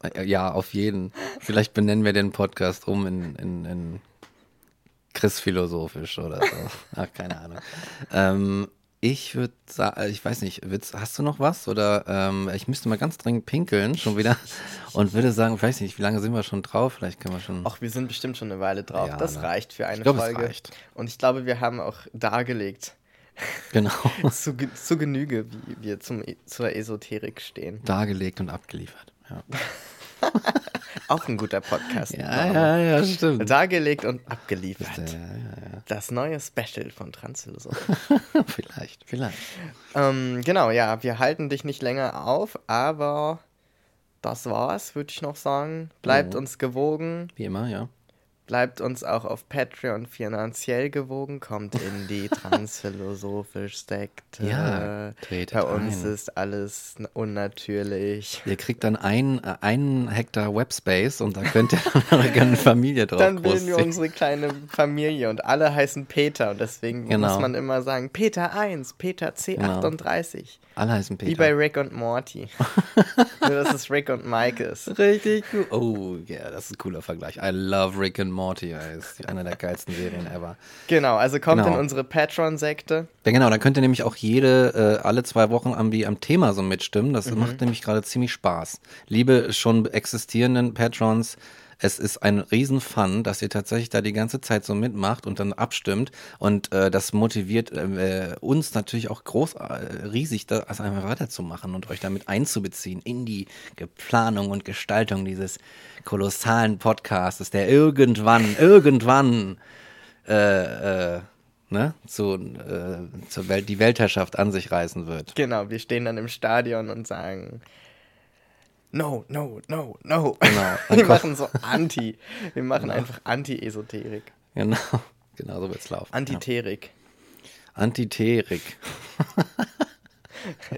A: Äh, Ja, auf jeden. Vielleicht benennen wir den Podcast um in, in, in Chris Philosophisch oder so. Ach, keine Ahnung. Ähm, ich würde sagen, ich weiß nicht, hast du noch was? Oder ähm, ich müsste mal ganz dringend pinkeln, schon wieder. Und würde sagen, ich weiß nicht, wie lange sind wir schon drauf? Vielleicht können wir schon.
B: Ach, wir sind bestimmt schon eine Weile drauf.
A: Ja,
B: das
A: ne?
B: reicht für eine
A: Ich glaub, es
B: Folge.
A: reicht.
B: Und ich glaube, wir haben auch dargelegt,
A: Genau.
B: zu, zu Genüge, wie wir zum, E- zur Esoterik stehen.
A: Dargelegt und abgeliefert. Ja,
B: Auch ein guter Podcast.
A: ja, ja, ja stimmt.
B: Dargelegt und abgeliefert.
A: Ja, ja,
B: Das neue Special von Transphilosophie.
A: ja. Vielleicht, vielleicht.
B: ähm, genau, ja, wir halten dich nicht länger auf, aber das war's, würde ich noch sagen. Bleibt
A: Mhm.
B: uns gewogen.
A: Wie immer, ja.
B: Bleibt uns auch auf Patreon finanziell gewogen, kommt in die Transphilosophisch-Sekte.
A: Ja, tretet
B: Bei uns
A: ein.
B: ist alles unnatürlich.
A: Ihr kriegt dann ein, äh, einen Hektar Webspace und da könnt ihr eure ganze Familie drauf
B: Dann bilden wir unsere kleine Familie und alle heißen Peter und deswegen
A: Genau.
B: muss man immer sagen, Peter 1, Peter C38.
A: Alle heißen Peter.
B: Wie bei Rick und Morty. Nur, dass es Rick und Mike ist.
A: Richtig gut. Oh, ja, das ist ein cooler Vergleich. I love Rick and Morty. ey. Ist eine der geilsten Serien ever.
B: Genau, also kommt
A: Genau.
B: in unsere Patreon-Sekte.
A: Ja, genau, dann könnt ihr nämlich auch jede, äh, alle zwei Wochen am, wie am Thema so mitstimmen. Das
B: Mhm.
A: macht nämlich gerade ziemlich Spaß. Liebe schon existierenden Patrons, es ist ein Riesenfun, dass ihr tatsächlich da die ganze Zeit so mitmacht und dann abstimmt. Und äh, das motiviert äh, uns natürlich auch groß, äh, riesig, das einfach weiterzumachen und euch damit einzubeziehen in die Planung und Gestaltung dieses kolossalen Podcasts, der irgendwann, irgendwann äh, äh, ne, zu, äh, zur Welt, die Weltherrschaft an sich reißen wird.
B: Genau, wir stehen dann im Stadion und sagen, no, no, no, no.
A: Genau.
B: Wir machen so Anti. Wir machen einfach Anti-Esoterik.
A: Genau, genau so wird's laufen.
B: Antiterik.
A: ja. Antiterik.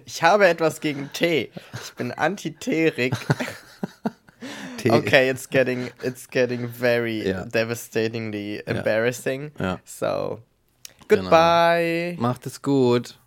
B: Ich habe etwas gegen Tee. Ich bin Antiterik.
A: Tee.
B: Okay, it's getting it's getting very
A: Ja.
B: devastatingly embarrassing.
A: Ja.
B: So,
A: Genau.
B: goodbye.
A: Macht es gut.